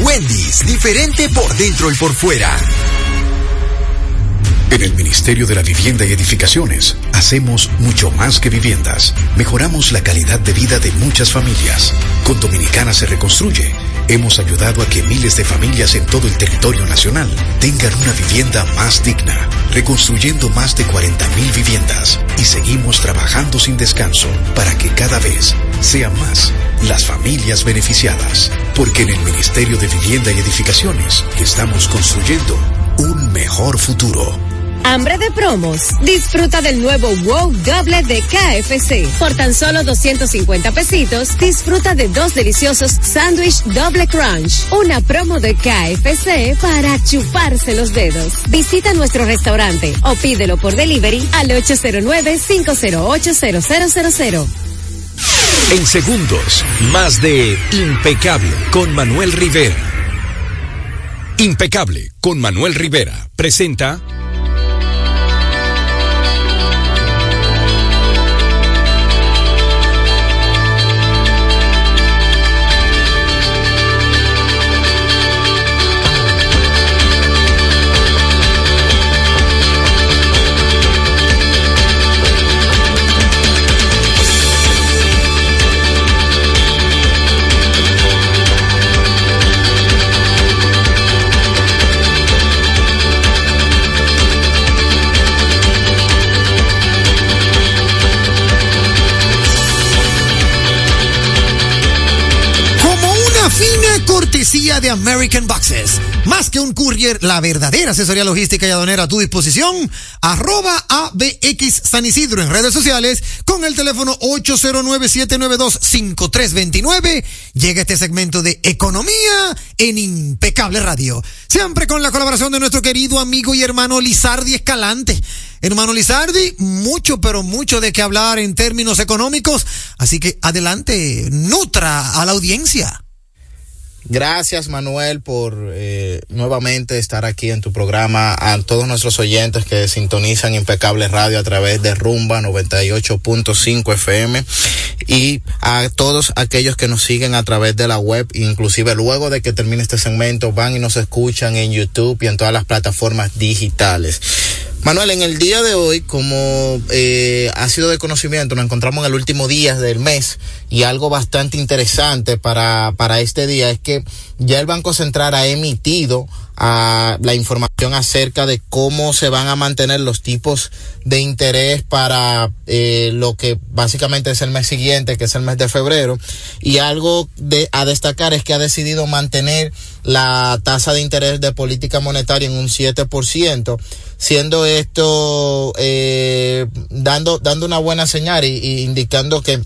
Speaker 11: Wendy's, diferente por dentro y por fuera.
Speaker 6: En el Ministerio de la Vivienda y Edificaciones hacemos mucho más que viviendas. Mejoramos la calidad de vida de muchas familias. Con Dominicana se reconstruye. Hemos ayudado a que miles de familias en todo el territorio nacional tengan una vivienda más digna, reconstruyendo más de 40.000 viviendas y seguimos trabajando sin descanso para que cada vez sean más las familias beneficiadas. Porque en el Ministerio de Vivienda y Edificaciones estamos construyendo un mejor futuro.
Speaker 12: Hambre de promos. Disfruta del nuevo Wow Doble de KFC. Por tan solo 250 pesitos, disfruta de dos deliciosos sándwich Doble Crunch. Una promo de KFC para chuparse los dedos. Visita nuestro restaurante o pídelo por delivery al 809-508-0000.
Speaker 6: En segundos, más de Impecable con Manuel Rivera. Impecable con Manuel Rivera presenta
Speaker 4: American Boxes. Más que un courier, la verdadera asesoría logística y aduanera a tu disposición. Arroba ABX San Isidro en redes sociales con el teléfono 809-792-5329. Llega este segmento de economía en Impecable Radio. Siempre con la colaboración de nuestro querido amigo y hermano Lizardi Escalante. Hermano Lizardi, mucho, pero mucho de qué hablar en términos económicos. Así que adelante, nutra a la audiencia.
Speaker 13: Gracias Manuel por eh, nuevamente estar aquí en tu programa, a todos nuestros oyentes que sintonizan Impecable Radio a través de Rumba 98.5 FM y a todos aquellos que nos siguen a través de la web, inclusive luego de que termine este segmento van y nos escuchan en YouTube y en todas las plataformas digitales. Manuel, en el día de hoy, como eh, ha sido de conocimiento, nos encontramos en el último día del mes y algo bastante interesante para, para este día es que ya el Banco Central ha emitido a la información acerca de cómo se van a mantener los tipos de interés para eh, lo que básicamente es el mes siguiente, que es el mes de febrero. Y algo de, a destacar es que ha decidido mantener la tasa de interés de política monetaria en un 7%, siendo esto eh, dando, dando una buena señal y, y indicando que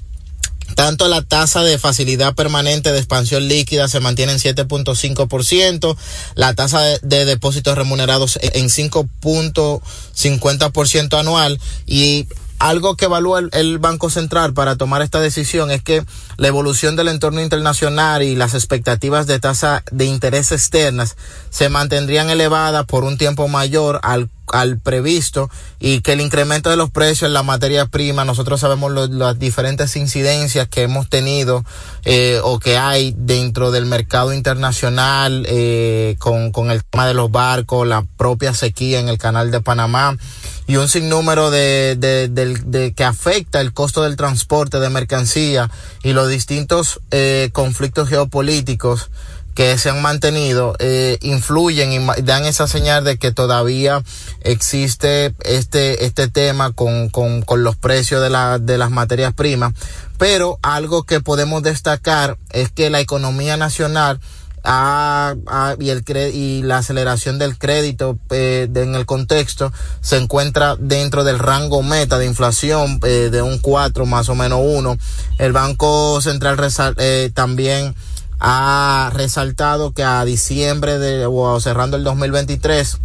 Speaker 13: tanto la tasa de facilidad permanente de expansión líquida se mantiene en 7.5%, la tasa de, de, depósitos remunerados en 5.50% anual y algo que evalúa el, el, Banco Central para tomar esta decisión es que la evolución del entorno internacional y las expectativas de tasa de interés externas se mantendrían elevadas por un tiempo mayor al al previsto y que el incremento de los precios en la materia prima, nosotros sabemos lo, las diferentes incidencias que hemos tenido eh, o que hay dentro del mercado internacional eh, con, con el tema de los barcos, la propia sequía en el canal de Panamá y un sinnúmero de, de, de, de que afecta el costo del transporte de mercancía y los distintos eh, conflictos geopolíticos que se han mantenido eh, influyen y dan esa señal de que todavía existe este este tema con, con, con los precios de, la, de las materias primas. Pero algo que podemos destacar es que la economía nacional Ah, ah, y, el y la aceleración del crédito eh, en el contexto se encuentra dentro del rango meta de inflación eh, de un 4 más o menos 1. El Banco Central eh, también ha resaltado que a diciembre de, o cerrando el 2023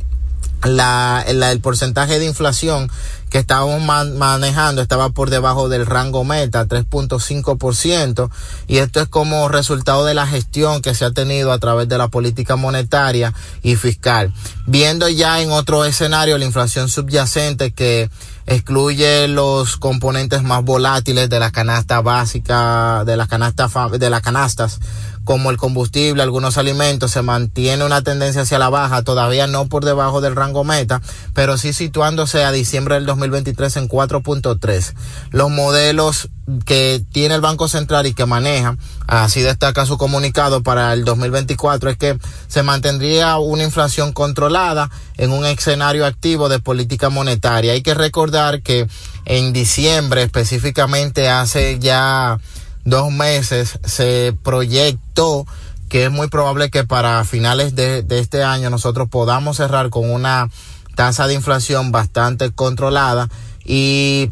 Speaker 13: la, la, el porcentaje de inflación que estábamos man, manejando estaba por debajo del rango meta, 3.5%, y esto es como resultado de la gestión que se ha tenido a través de la política monetaria y fiscal. Viendo ya en otro escenario la inflación subyacente que excluye los componentes más volátiles de la canasta básica, de la canasta, de las canastas, como el combustible, algunos alimentos, se mantiene una tendencia hacia la baja, todavía no por debajo del rango meta, pero sí situándose a diciembre del 2023 en 4.3. Los modelos que tiene el Banco Central y que maneja, así destaca su comunicado para el 2024, es que se mantendría una inflación controlada en un escenario activo de política monetaria. Hay que recordar que en diciembre, específicamente hace ya dos meses se proyectó que es muy probable que para finales de, este año nosotros podamos cerrar con una tasa de inflación bastante controlada y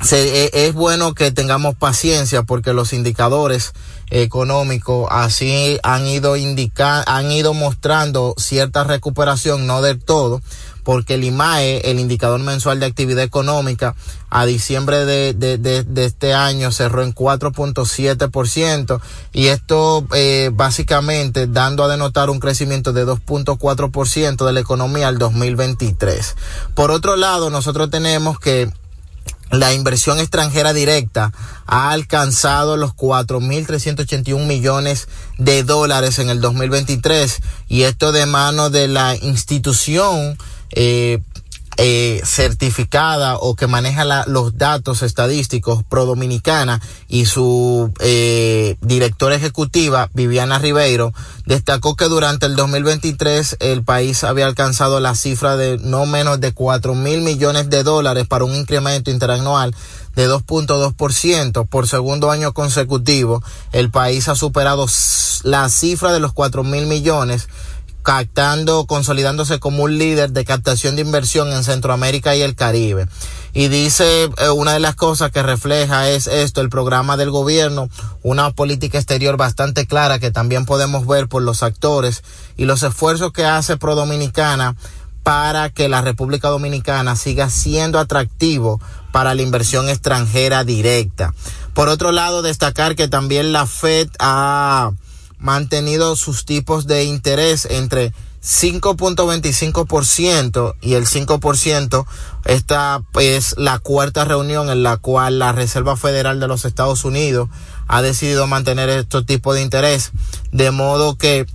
Speaker 13: se, e, es bueno que tengamos paciencia porque los indicadores económicos así han ido indicar, han ido mostrando cierta recuperación, no del todo, porque el IMAE, el indicador mensual de actividad económica, a diciembre de, este año cerró en 4.7% y esto eh, básicamente dando a denotar un crecimiento de 2.4% de la economía al 2023. Por otro lado, nosotros tenemos que la inversión extranjera directa ha alcanzado los 4.381 millones de dólares en el 2023 y esto de mano de la institución eh, eh, certificada o que maneja los datos estadísticos pro dominicana y su eh, directora ejecutiva Viviana Ribeiro destacó que durante el 2023 el país había alcanzado la cifra de no menos de cuatro mil millones de dólares para un incremento interanual de 2.2% por segundo año consecutivo. El país ha superado la cifra de los cuatro mil millones captando, consolidándose como un líder de captación de inversión en Centroamérica y el Caribe. Y dice eh, una de las cosas que refleja es esto, el programa del gobierno, una política exterior bastante clara que también podemos ver por los actores y los esfuerzos que hace Pro Dominicana para que la República Dominicana siga siendo atractivo para la inversión extranjera directa. Por otro lado, destacar que también la Fed ha mantenido sus tipos de interés entre 5.25% y el 5%. Esta es la cuarta reunión en la cual la Reserva Federal de los Estados Unidos ha decidido mantener estos tipos de interés. De modo que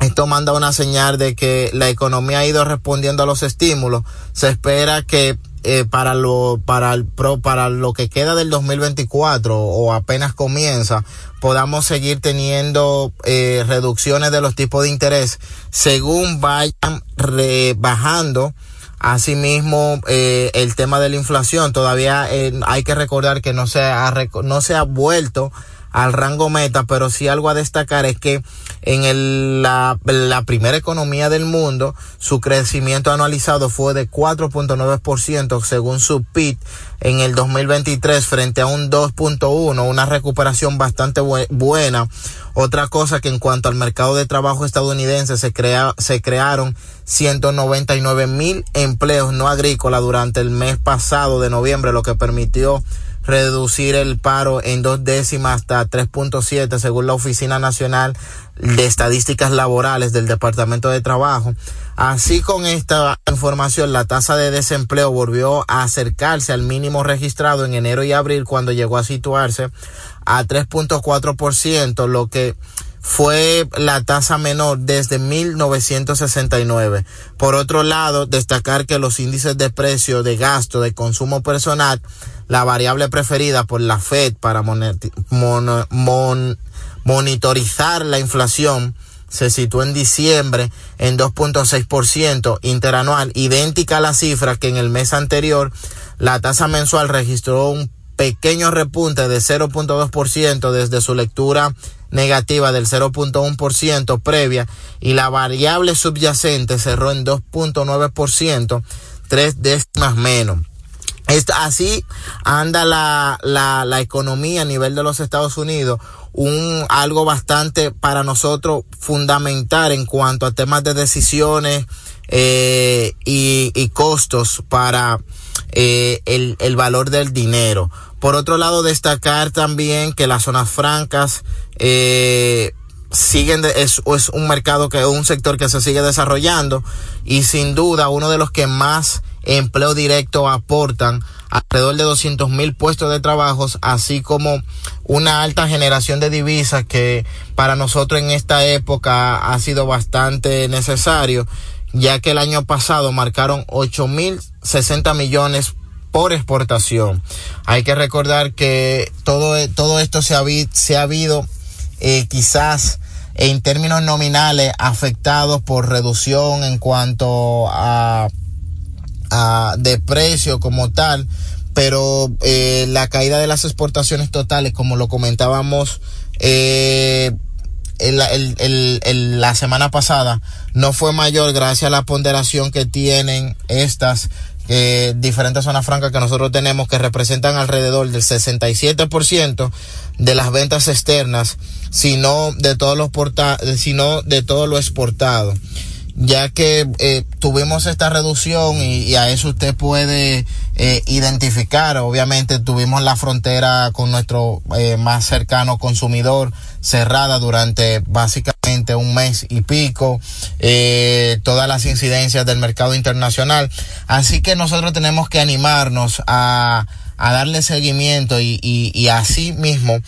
Speaker 13: esto manda una señal de que la economía ha ido respondiendo a los estímulos. Se espera que eh, para lo para el para lo que queda del 2024 o apenas comienza podamos seguir teniendo eh, reducciones de los tipos de interés según vayan rebajando Asimismo, eh, el tema de la inflación, todavía eh, hay que recordar que no se ha, no se ha vuelto al rango meta, pero sí algo a destacar es que en el, la, primera economía del mundo, su crecimiento anualizado fue de 4.9% según su PIB en el 2023 frente a un 2.1, una recuperación bastante bu buena. Otra cosa que en cuanto al mercado de trabajo estadounidense se, crea, se crearon 199 mil empleos no agrícolas durante el mes pasado de noviembre, lo que permitió reducir el paro en dos décimas hasta 3.7 según la Oficina Nacional de Estadísticas Laborales del Departamento de Trabajo. Así con esta información, la tasa de desempleo volvió a acercarse al mínimo registrado en enero y abril cuando llegó a situarse a 3.4%, lo que fue la tasa menor desde 1969. Por otro lado, destacar que los índices de precio de gasto de consumo personal, la variable preferida por la Fed para monitorizar la inflación, se situó en diciembre en 2.6% interanual, idéntica a la cifra que en el mes anterior la tasa mensual registró un pequeño repunte de 0.2% desde su lectura negativa del 0.1% previa y la variable subyacente cerró en 2.9%, tres décimas menos. Así anda la, la, la economía a nivel de los Estados Unidos, un algo bastante para nosotros fundamental en cuanto a temas de decisiones eh, y, y, costos para eh, el, el valor del dinero. Por otro lado, destacar también que las zonas francas eh, siguen de, es, es un mercado que es un sector que se sigue desarrollando y sin duda uno de los que más empleo directo aportan alrededor de 200 mil puestos de trabajo, así como una alta generación de divisas que para nosotros en esta época ha sido bastante necesario, ya que el año pasado marcaron 8 mil 60 millones por exportación. Hay que recordar que todo, todo esto se ha, se ha habido eh, quizás en términos nominales afectados por reducción en cuanto a, de precio como tal, pero eh, la caída de las exportaciones totales, como lo comentábamos eh, el, el, el, la semana pasada, no fue mayor gracias a la ponderación que tienen estas eh, diferentes zonas francas que nosotros tenemos que representan alrededor del 67% de las ventas externas, sino de todos los porta sino de todo lo exportado. Ya que eh, tuvimos esta reducción y, a eso usted puede eh, identificar, obviamente tuvimos la frontera con nuestro eh, más cercano consumidor cerrada durante básicamente un mes y pico, eh, todas las incidencias del mercado internacional. Así que nosotros tenemos que animarnos a, a darle seguimiento y, y, y así mismo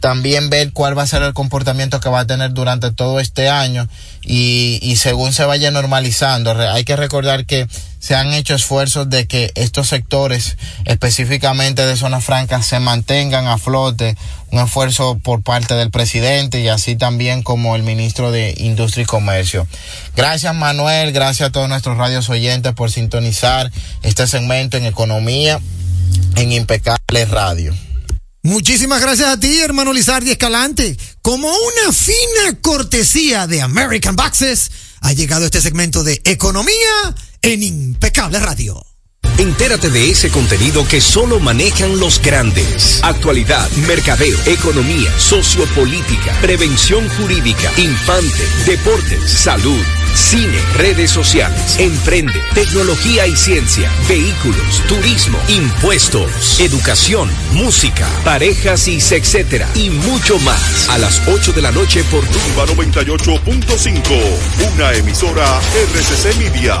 Speaker 13: también ver cuál va a ser el comportamiento que va a tener durante todo este año y, y según se vaya normalizando. Hay que recordar que se han hecho esfuerzos de que estos sectores, específicamente de zonas francas, se mantengan a flote, un esfuerzo por parte del presidente y así también como el ministro de Industria y Comercio. Gracias Manuel, gracias a todos nuestros radios oyentes por sintonizar este segmento en economía en Impecable Radio.
Speaker 4: Muchísimas gracias a ti, hermano Lizardi Escalante. Como una fina cortesía de American Boxes, ha llegado este segmento de Economía en Impecable Radio.
Speaker 2: Entérate de ese contenido que solo manejan los grandes. Actualidad, mercadeo, economía, sociopolítica, prevención jurídica, infante, deportes, salud, cine, redes sociales, emprende, tecnología y ciencia, vehículos, turismo, impuestos, educación, música, parejas y etcétera y mucho más. A las 8 de la noche por
Speaker 14: Tumba 98.5, una emisora RCC Media.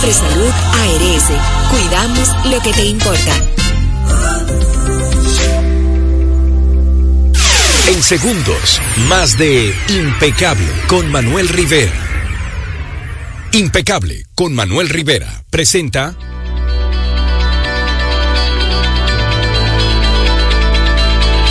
Speaker 15: Mafre Salud ARS, cuidamos lo que te importa.
Speaker 2: En segundos, más de Impecable con Manuel Rivera. Impecable con Manuel Rivera presenta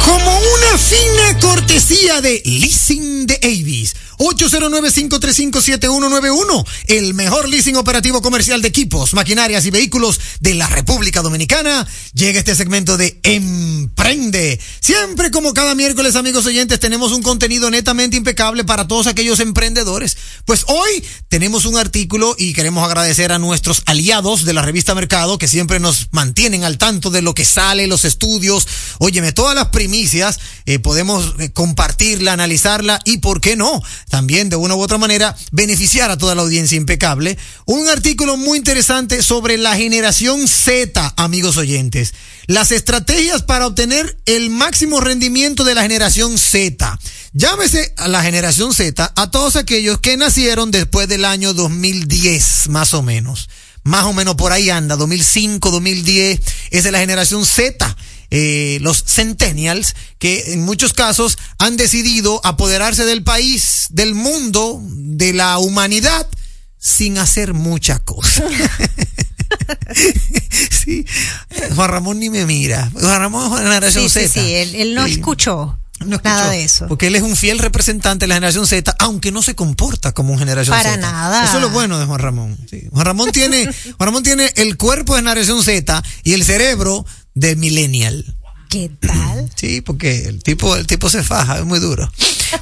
Speaker 4: Como una fina cortesía de Leasing de Avis. 809-535-7191, el mejor leasing operativo comercial de equipos, maquinarias y vehículos de la República Dominicana. Llega este segmento de Emprende. Siempre como cada miércoles, amigos oyentes, tenemos un contenido netamente impecable para todos aquellos emprendedores. Pues hoy tenemos un artículo y queremos agradecer a nuestros aliados de la revista Mercado que siempre nos mantienen al tanto de lo que sale, los estudios. Óyeme, todas las primicias eh, podemos eh, compartirla, analizarla y, ¿por qué no? También de una u otra manera beneficiar a toda la audiencia impecable. Un artículo muy interesante sobre la generación Z, amigos oyentes. Las estrategias para obtener el máximo rendimiento de la generación Z. Llámese a la generación Z a todos aquellos que nacieron después del año 2010, más o menos. Más o menos por ahí anda, 2005, 2010, es de la generación Z eh, los centennials, que en muchos casos han decidido apoderarse del país, del mundo, de la humanidad, sin hacer mucha cosa. <laughs> sí, Juan Ramón ni me mira. Juan Ramón es una generación
Speaker 5: Sí, sí,
Speaker 4: Z.
Speaker 5: sí, él, él no
Speaker 4: Sí.
Speaker 5: escuchó.
Speaker 4: No escuchó,
Speaker 5: Nada de eso.
Speaker 4: Porque él es un fiel representante de la generación Z, aunque no se comporta como un generación
Speaker 5: Para
Speaker 4: Z.
Speaker 5: nada.
Speaker 4: Eso es lo bueno de Juan Ramón. Sí. Juan Ramón tiene, Juan Ramón tiene el cuerpo de generación Z y el cerebro de millennial.
Speaker 5: ¿Qué tal? <clears throat>
Speaker 4: Sí, porque el tipo, el tipo se faja, es muy duro.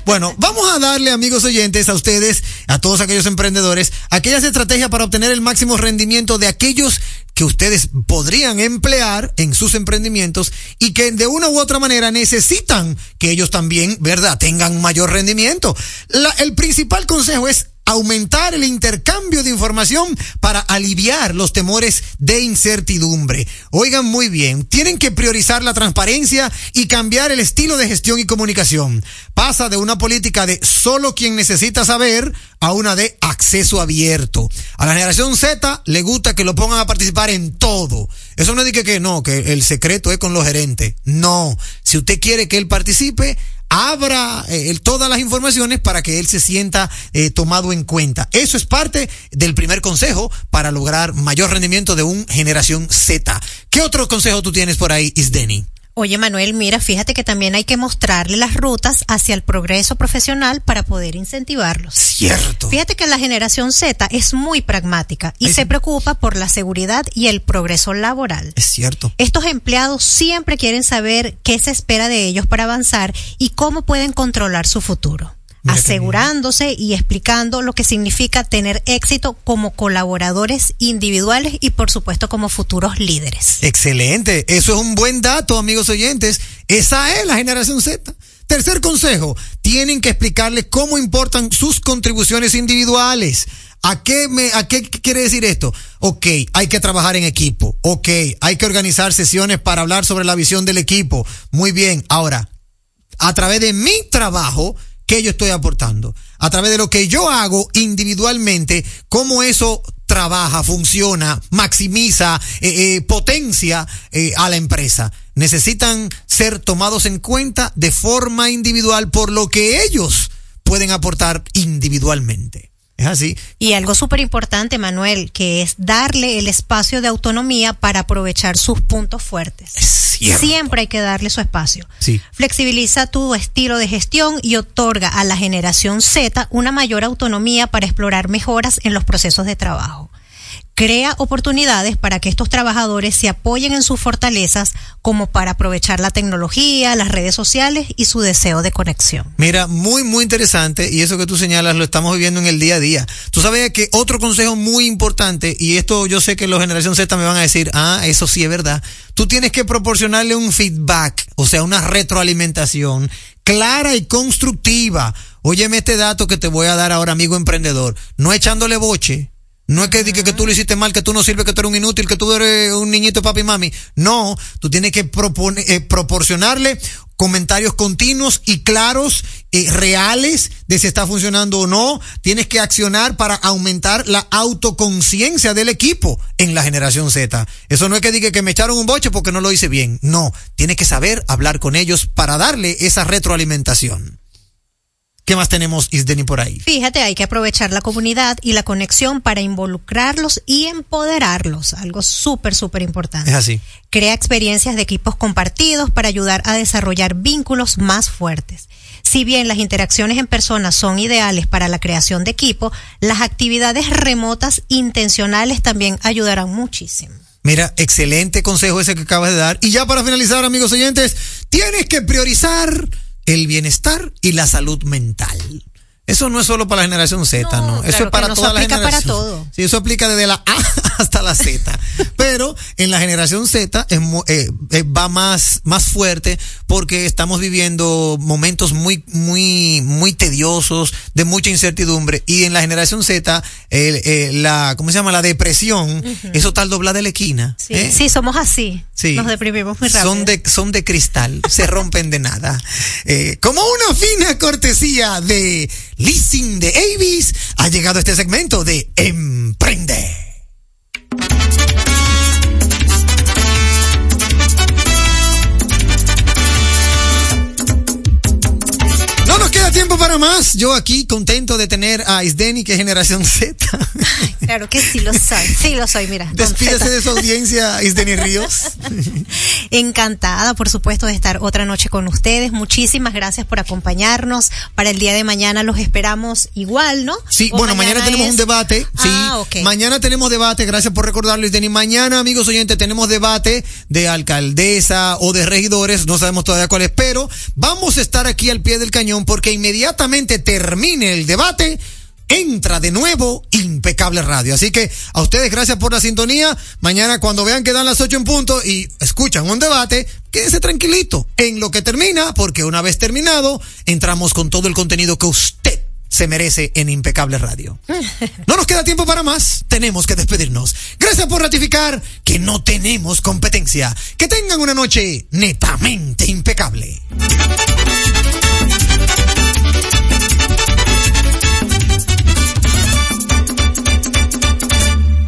Speaker 4: Bueno, vamos a darle, amigos oyentes, a ustedes, a todos aquellos emprendedores, aquellas estrategias para obtener el máximo rendimiento de aquellos que ustedes podrían emplear en sus emprendimientos y que de una u otra manera necesitan que ellos también, ¿verdad?, tengan mayor rendimiento. La- el principal consejo es aumentar el intercambio de información para aliviar los temores de incertidumbre. Oigan muy bien, tienen que priorizar la transparencia y cambiar el estilo de gestión y comunicación. Pasa de una política de solo quien necesita saber a una de acceso abierto. A la generación Z le gusta que lo pongan a participar en todo. Eso no dice que no, que el secreto es con los gerentes. No, si usted quiere que él participe, abra eh, todas las informaciones para que él se sienta eh, tomado en cuenta. Eso es parte del primer consejo para lograr mayor rendimiento de un generación Z. ¿Qué otro consejo tú tienes por ahí, Isdeni?
Speaker 5: Oye, Manuel, mira, fíjate que también hay que mostrarle las rutas hacia el progreso profesional para poder incentivarlos.
Speaker 4: Cierto.
Speaker 5: Fíjate que la generación Z es muy pragmática y se preocupa por la seguridad y el progreso laboral.
Speaker 4: Es cierto.
Speaker 5: Estos empleados siempre quieren saber qué se espera de ellos para avanzar y cómo pueden controlar su futuro, asegurándose y explicando lo que significa tener éxito como colaboradores individuales y por supuesto como futuros líderes.
Speaker 4: Excelente. Eso es un buen dato, amigos oyentes. Esa es la generación Z. Tercer consejo, tienen que explicarle cómo importan sus contribuciones individuales. ¿A qué, me, ¿A qué quiere decir esto? Ok, hay que trabajar en equipo. Ok, hay que organizar sesiones para hablar sobre la visión del equipo. Muy bien. Ahora, a través de mi trabajo, qué yo estoy aportando. A través de lo que yo hago individualmente, cómo eso trabaja, funciona, maximiza, eh, eh, potencia eh, a la empresa. Necesitan ser tomados en cuenta de forma individual por lo que ellos pueden aportar individualmente. Es así.
Speaker 5: Y algo súper importante, Manuel, que es darle el espacio de autonomía para aprovechar sus puntos fuertes. Siempre hay que darle su espacio.
Speaker 4: Sí.
Speaker 5: Flexibiliza tu estilo de gestión y otorga a la generación Z una mayor autonomía para explorar mejoras en los procesos de trabajo crea oportunidades para que estos trabajadores se apoyen en sus fortalezas como para aprovechar la tecnología, las redes sociales y su deseo de conexión.
Speaker 4: Mira, muy, muy interesante y eso que tú señalas lo estamos viviendo en el día a día. Tú sabes que otro consejo muy importante, y esto yo sé que los generación Z me van a decir, ah, eso sí es verdad, tú tienes que proporcionarle un feedback, o sea, una retroalimentación clara y constructiva. Óyeme este dato que te voy a dar ahora, amigo emprendedor, no echándole boche no es que diga que tú lo hiciste mal, que tú no sirves, que tú eres un inútil, que tú eres un niñito papi y mami. No, tú tienes que proponer, eh, proporcionarle comentarios continuos y claros, eh, reales, de si está funcionando o no. Tienes que accionar para aumentar la autoconciencia del equipo en la generación Z. Eso no es que diga que me echaron un boche porque no lo hice bien. No, tienes que saber hablar con ellos para darle esa retroalimentación. ¿Qué más tenemos, Isdeni, por ahí?
Speaker 5: Fíjate, hay que aprovechar la comunidad y la conexión para involucrarlos y empoderarlos. Algo súper, súper importante.
Speaker 4: Es así.
Speaker 5: Crea experiencias de equipos compartidos para ayudar a desarrollar vínculos más fuertes. Si bien las interacciones en persona son ideales para la creación de equipo, las actividades remotas intencionales también ayudarán muchísimo.
Speaker 4: Mira, excelente consejo ese que acabas de dar. Y ya para finalizar, amigos oyentes, tienes que priorizar el bienestar y la salud mental. Eso no es solo para la generación Z, no. Eso es para toda la generación.
Speaker 5: Para todo.
Speaker 4: Sí, eso aplica desde la A <laughs> hasta la Z. Pero en la generación Z es, eh, eh, va más, más fuerte porque estamos viviendo momentos muy, muy, muy tediosos, de mucha incertidumbre. Y en la generación Z, eh, la, ¿cómo se llama? La depresión, eso tal doblada de la esquina.
Speaker 5: Sí, sí somos así. Sí. Nos deprimimos muy rápido.
Speaker 4: Son de, son de cristal, se rompen de nada. <laughs> como una fina cortesía de Leasing de Avis, ha llegado este segmento de Emprende. Más. Yo aquí contento de tener a Isdeni, que es generación Z.
Speaker 5: claro que sí lo soy, sí lo soy, mira.
Speaker 4: Despídese de su audiencia, Isdeni Ríos. <laughs>
Speaker 5: Encantada, por supuesto, de estar otra noche con ustedes. Muchísimas gracias por acompañarnos. Para el día de mañana los esperamos igual, ¿no?
Speaker 4: Sí, bueno, mañana, tenemos un debate. Sí, ah, mañana tenemos debate. Gracias por recordarlo, Isdeni. Mañana, amigos oyentes, tenemos debate de alcaldesa o de regidores. No sabemos todavía cuál es, pero vamos a estar aquí al pie del cañón porque inmediatamente termine el debate, entra de nuevo Impecable Radio. Así que a ustedes gracias por la sintonía. Mañana cuando vean que dan las ocho en punto y escuchan un debate, quédese tranquilito en lo que termina, porque una vez terminado, entramos con todo el contenido que usted se merece en Impecable Radio. <laughs> No nos queda tiempo para más, tenemos que despedirnos. Gracias por ratificar que no tenemos competencia. Que tengan una noche netamente impecable.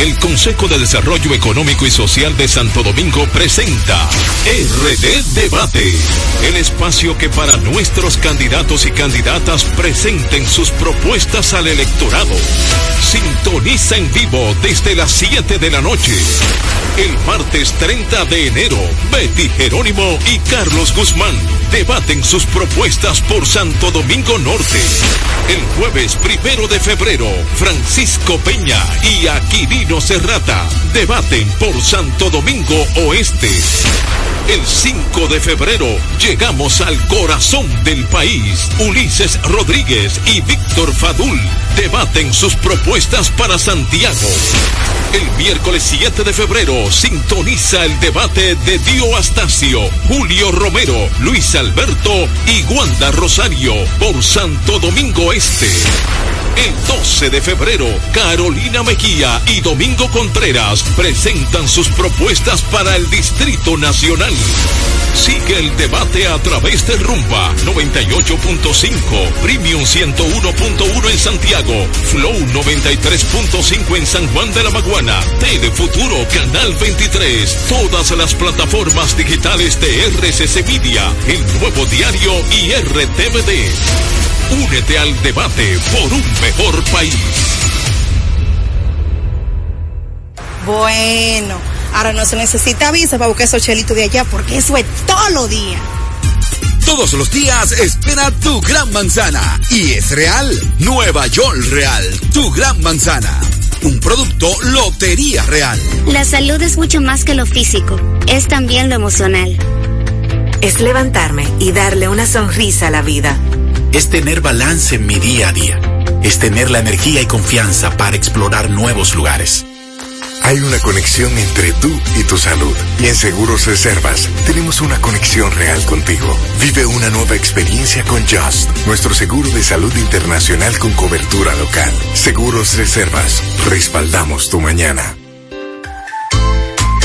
Speaker 1: El Consejo de Desarrollo Económico y Social de Santo Domingo presenta RD Debate, el espacio que para nuestros candidatos y candidatas presenten sus propuestas al electorado. Sintoniza en vivo desde las 7 de la noche. El martes 30 de enero, Betty Jerónimo y Carlos Guzmán debaten sus propuestas por Santo Domingo Norte. El jueves primero de febrero, Francisco Peña y Aquilino Serrata debaten por Santo Domingo Oeste. El 5 de febrero llegamos al corazón del país. Ulises Rodríguez y Víctor Fadul debaten sus propuestas para Santiago. El miércoles 7 de febrero sintoniza el debate de Dio Astacio, Julio Romero, Luis Alberto y Wanda Rosario por Santo Domingo Este. El 12 de febrero, Carolina Mejía y Domingo Contreras presentan sus propuestas para el Distrito Nacional. Sigue el debate a través de Rumba 98.5, Premium 101.1 en Santiago, Flow 93.5 en San Juan de la Maguana, Telefuturo Canal 23, todas las plataformas digitales de RCC Media, el nuevo diario y RTVD. Únete al debate por un mejor país.
Speaker 16: Bueno, ahora no se necesita visa para buscar esos chelitos de allá porque eso es todo lo día.
Speaker 17: Todos los días espera tu gran manzana. Y es real. Nueva York Real. Tu gran manzana. Un producto Lotería Real.
Speaker 18: La salud es mucho más que lo físico. Es también lo emocional.
Speaker 19: Es levantarme y darle una sonrisa a la vida.
Speaker 20: Es tener balance en mi día a día. Es tener la energía y confianza para explorar nuevos lugares.
Speaker 21: Hay una conexión entre tú y tu salud. Y en Seguros Reservas tenemos una conexión real contigo. Vive una nueva experiencia con Just, nuestro seguro de salud internacional con cobertura local. Seguros Reservas, respaldamos tu mañana.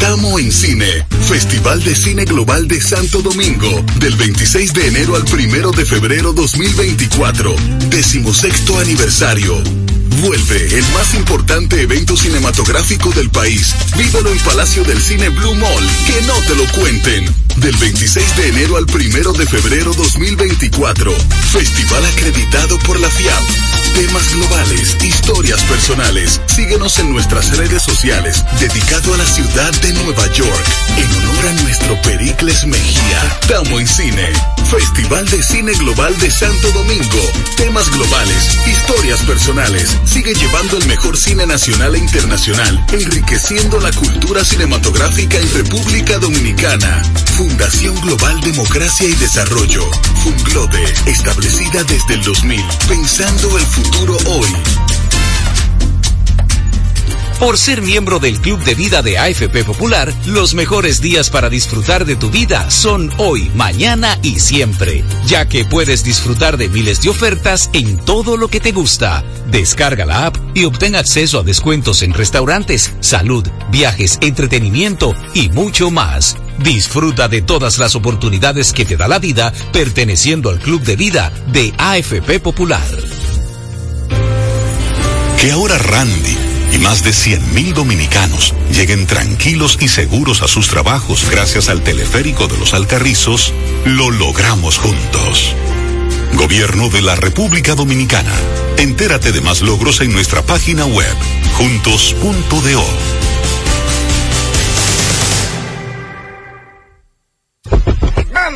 Speaker 22: Tamo en Cine, Festival de Cine Global de Santo Domingo, del 26 de enero al 1 de febrero 2024, decimosexto aniversario. Vuelve el más importante evento cinematográfico del país. Vívelo en Palacio del Cine Blue Mall. Que no te lo cuenten. Del 26 de enero al 1 de febrero 2024. Festival acreditado por la FIAP. Temas globales, historias personales. Síguenos en nuestras redes sociales, dedicado a la ciudad de Nueva York, en honor a nuestro Pericles Mejía. Tamo en Cine. Festival de Cine Global de Santo Domingo. Temas globales, historias personales. Sigue llevando el mejor cine nacional e internacional, enriqueciendo la cultura cinematográfica en República Dominicana. Fundación Global Democracia y Desarrollo. Funglode, establecida desde el 2000, pensando el futuro hoy.
Speaker 2: Por ser miembro del Club de Vida de AFP Popular, los mejores días para disfrutar de tu vida son hoy, mañana y siempre, ya que puedes disfrutar de miles de ofertas en todo lo que te gusta. Descarga la app y obtén acceso a descuentos en restaurantes, salud, viajes, entretenimiento y mucho más. Disfruta de todas las oportunidades que te da la vida perteneciendo al Club de Vida de AFP Popular.
Speaker 14: Que ahora Randy y más de 100.000 dominicanos lleguen tranquilos y seguros a sus trabajos gracias al teleférico de los Alcarrizos, lo logramos juntos. Gobierno de la República Dominicana. Entérate de más logros en nuestra página web, juntos.do.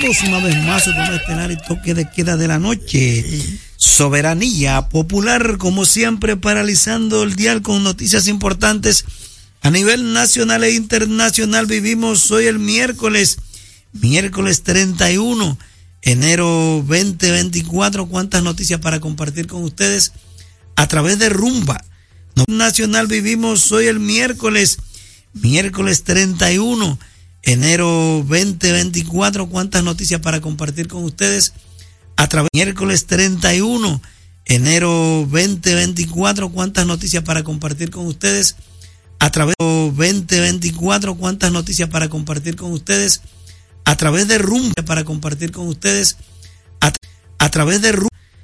Speaker 23: todos una vez más a un escenario toque de queda de la noche. Soberanía popular, como siempre, paralizando el dial con noticias importantes a nivel nacional e internacional. Vivimos hoy el miércoles, miércoles 31, enero 2024. ¿Cuántas noticias para compartir con ustedes a través de Rumba? Nacional vivimos hoy el miércoles, miércoles 31, enero 2024. ¿Cuántas noticias para compartir con ustedes? A través miércoles 31, enero 2024. ¿Cuántas noticias para compartir con ustedes? A través 2024. ¿Cuántas noticias para compartir con ustedes? A través de Rumba para compartir con ustedes. A, a través de Rumba.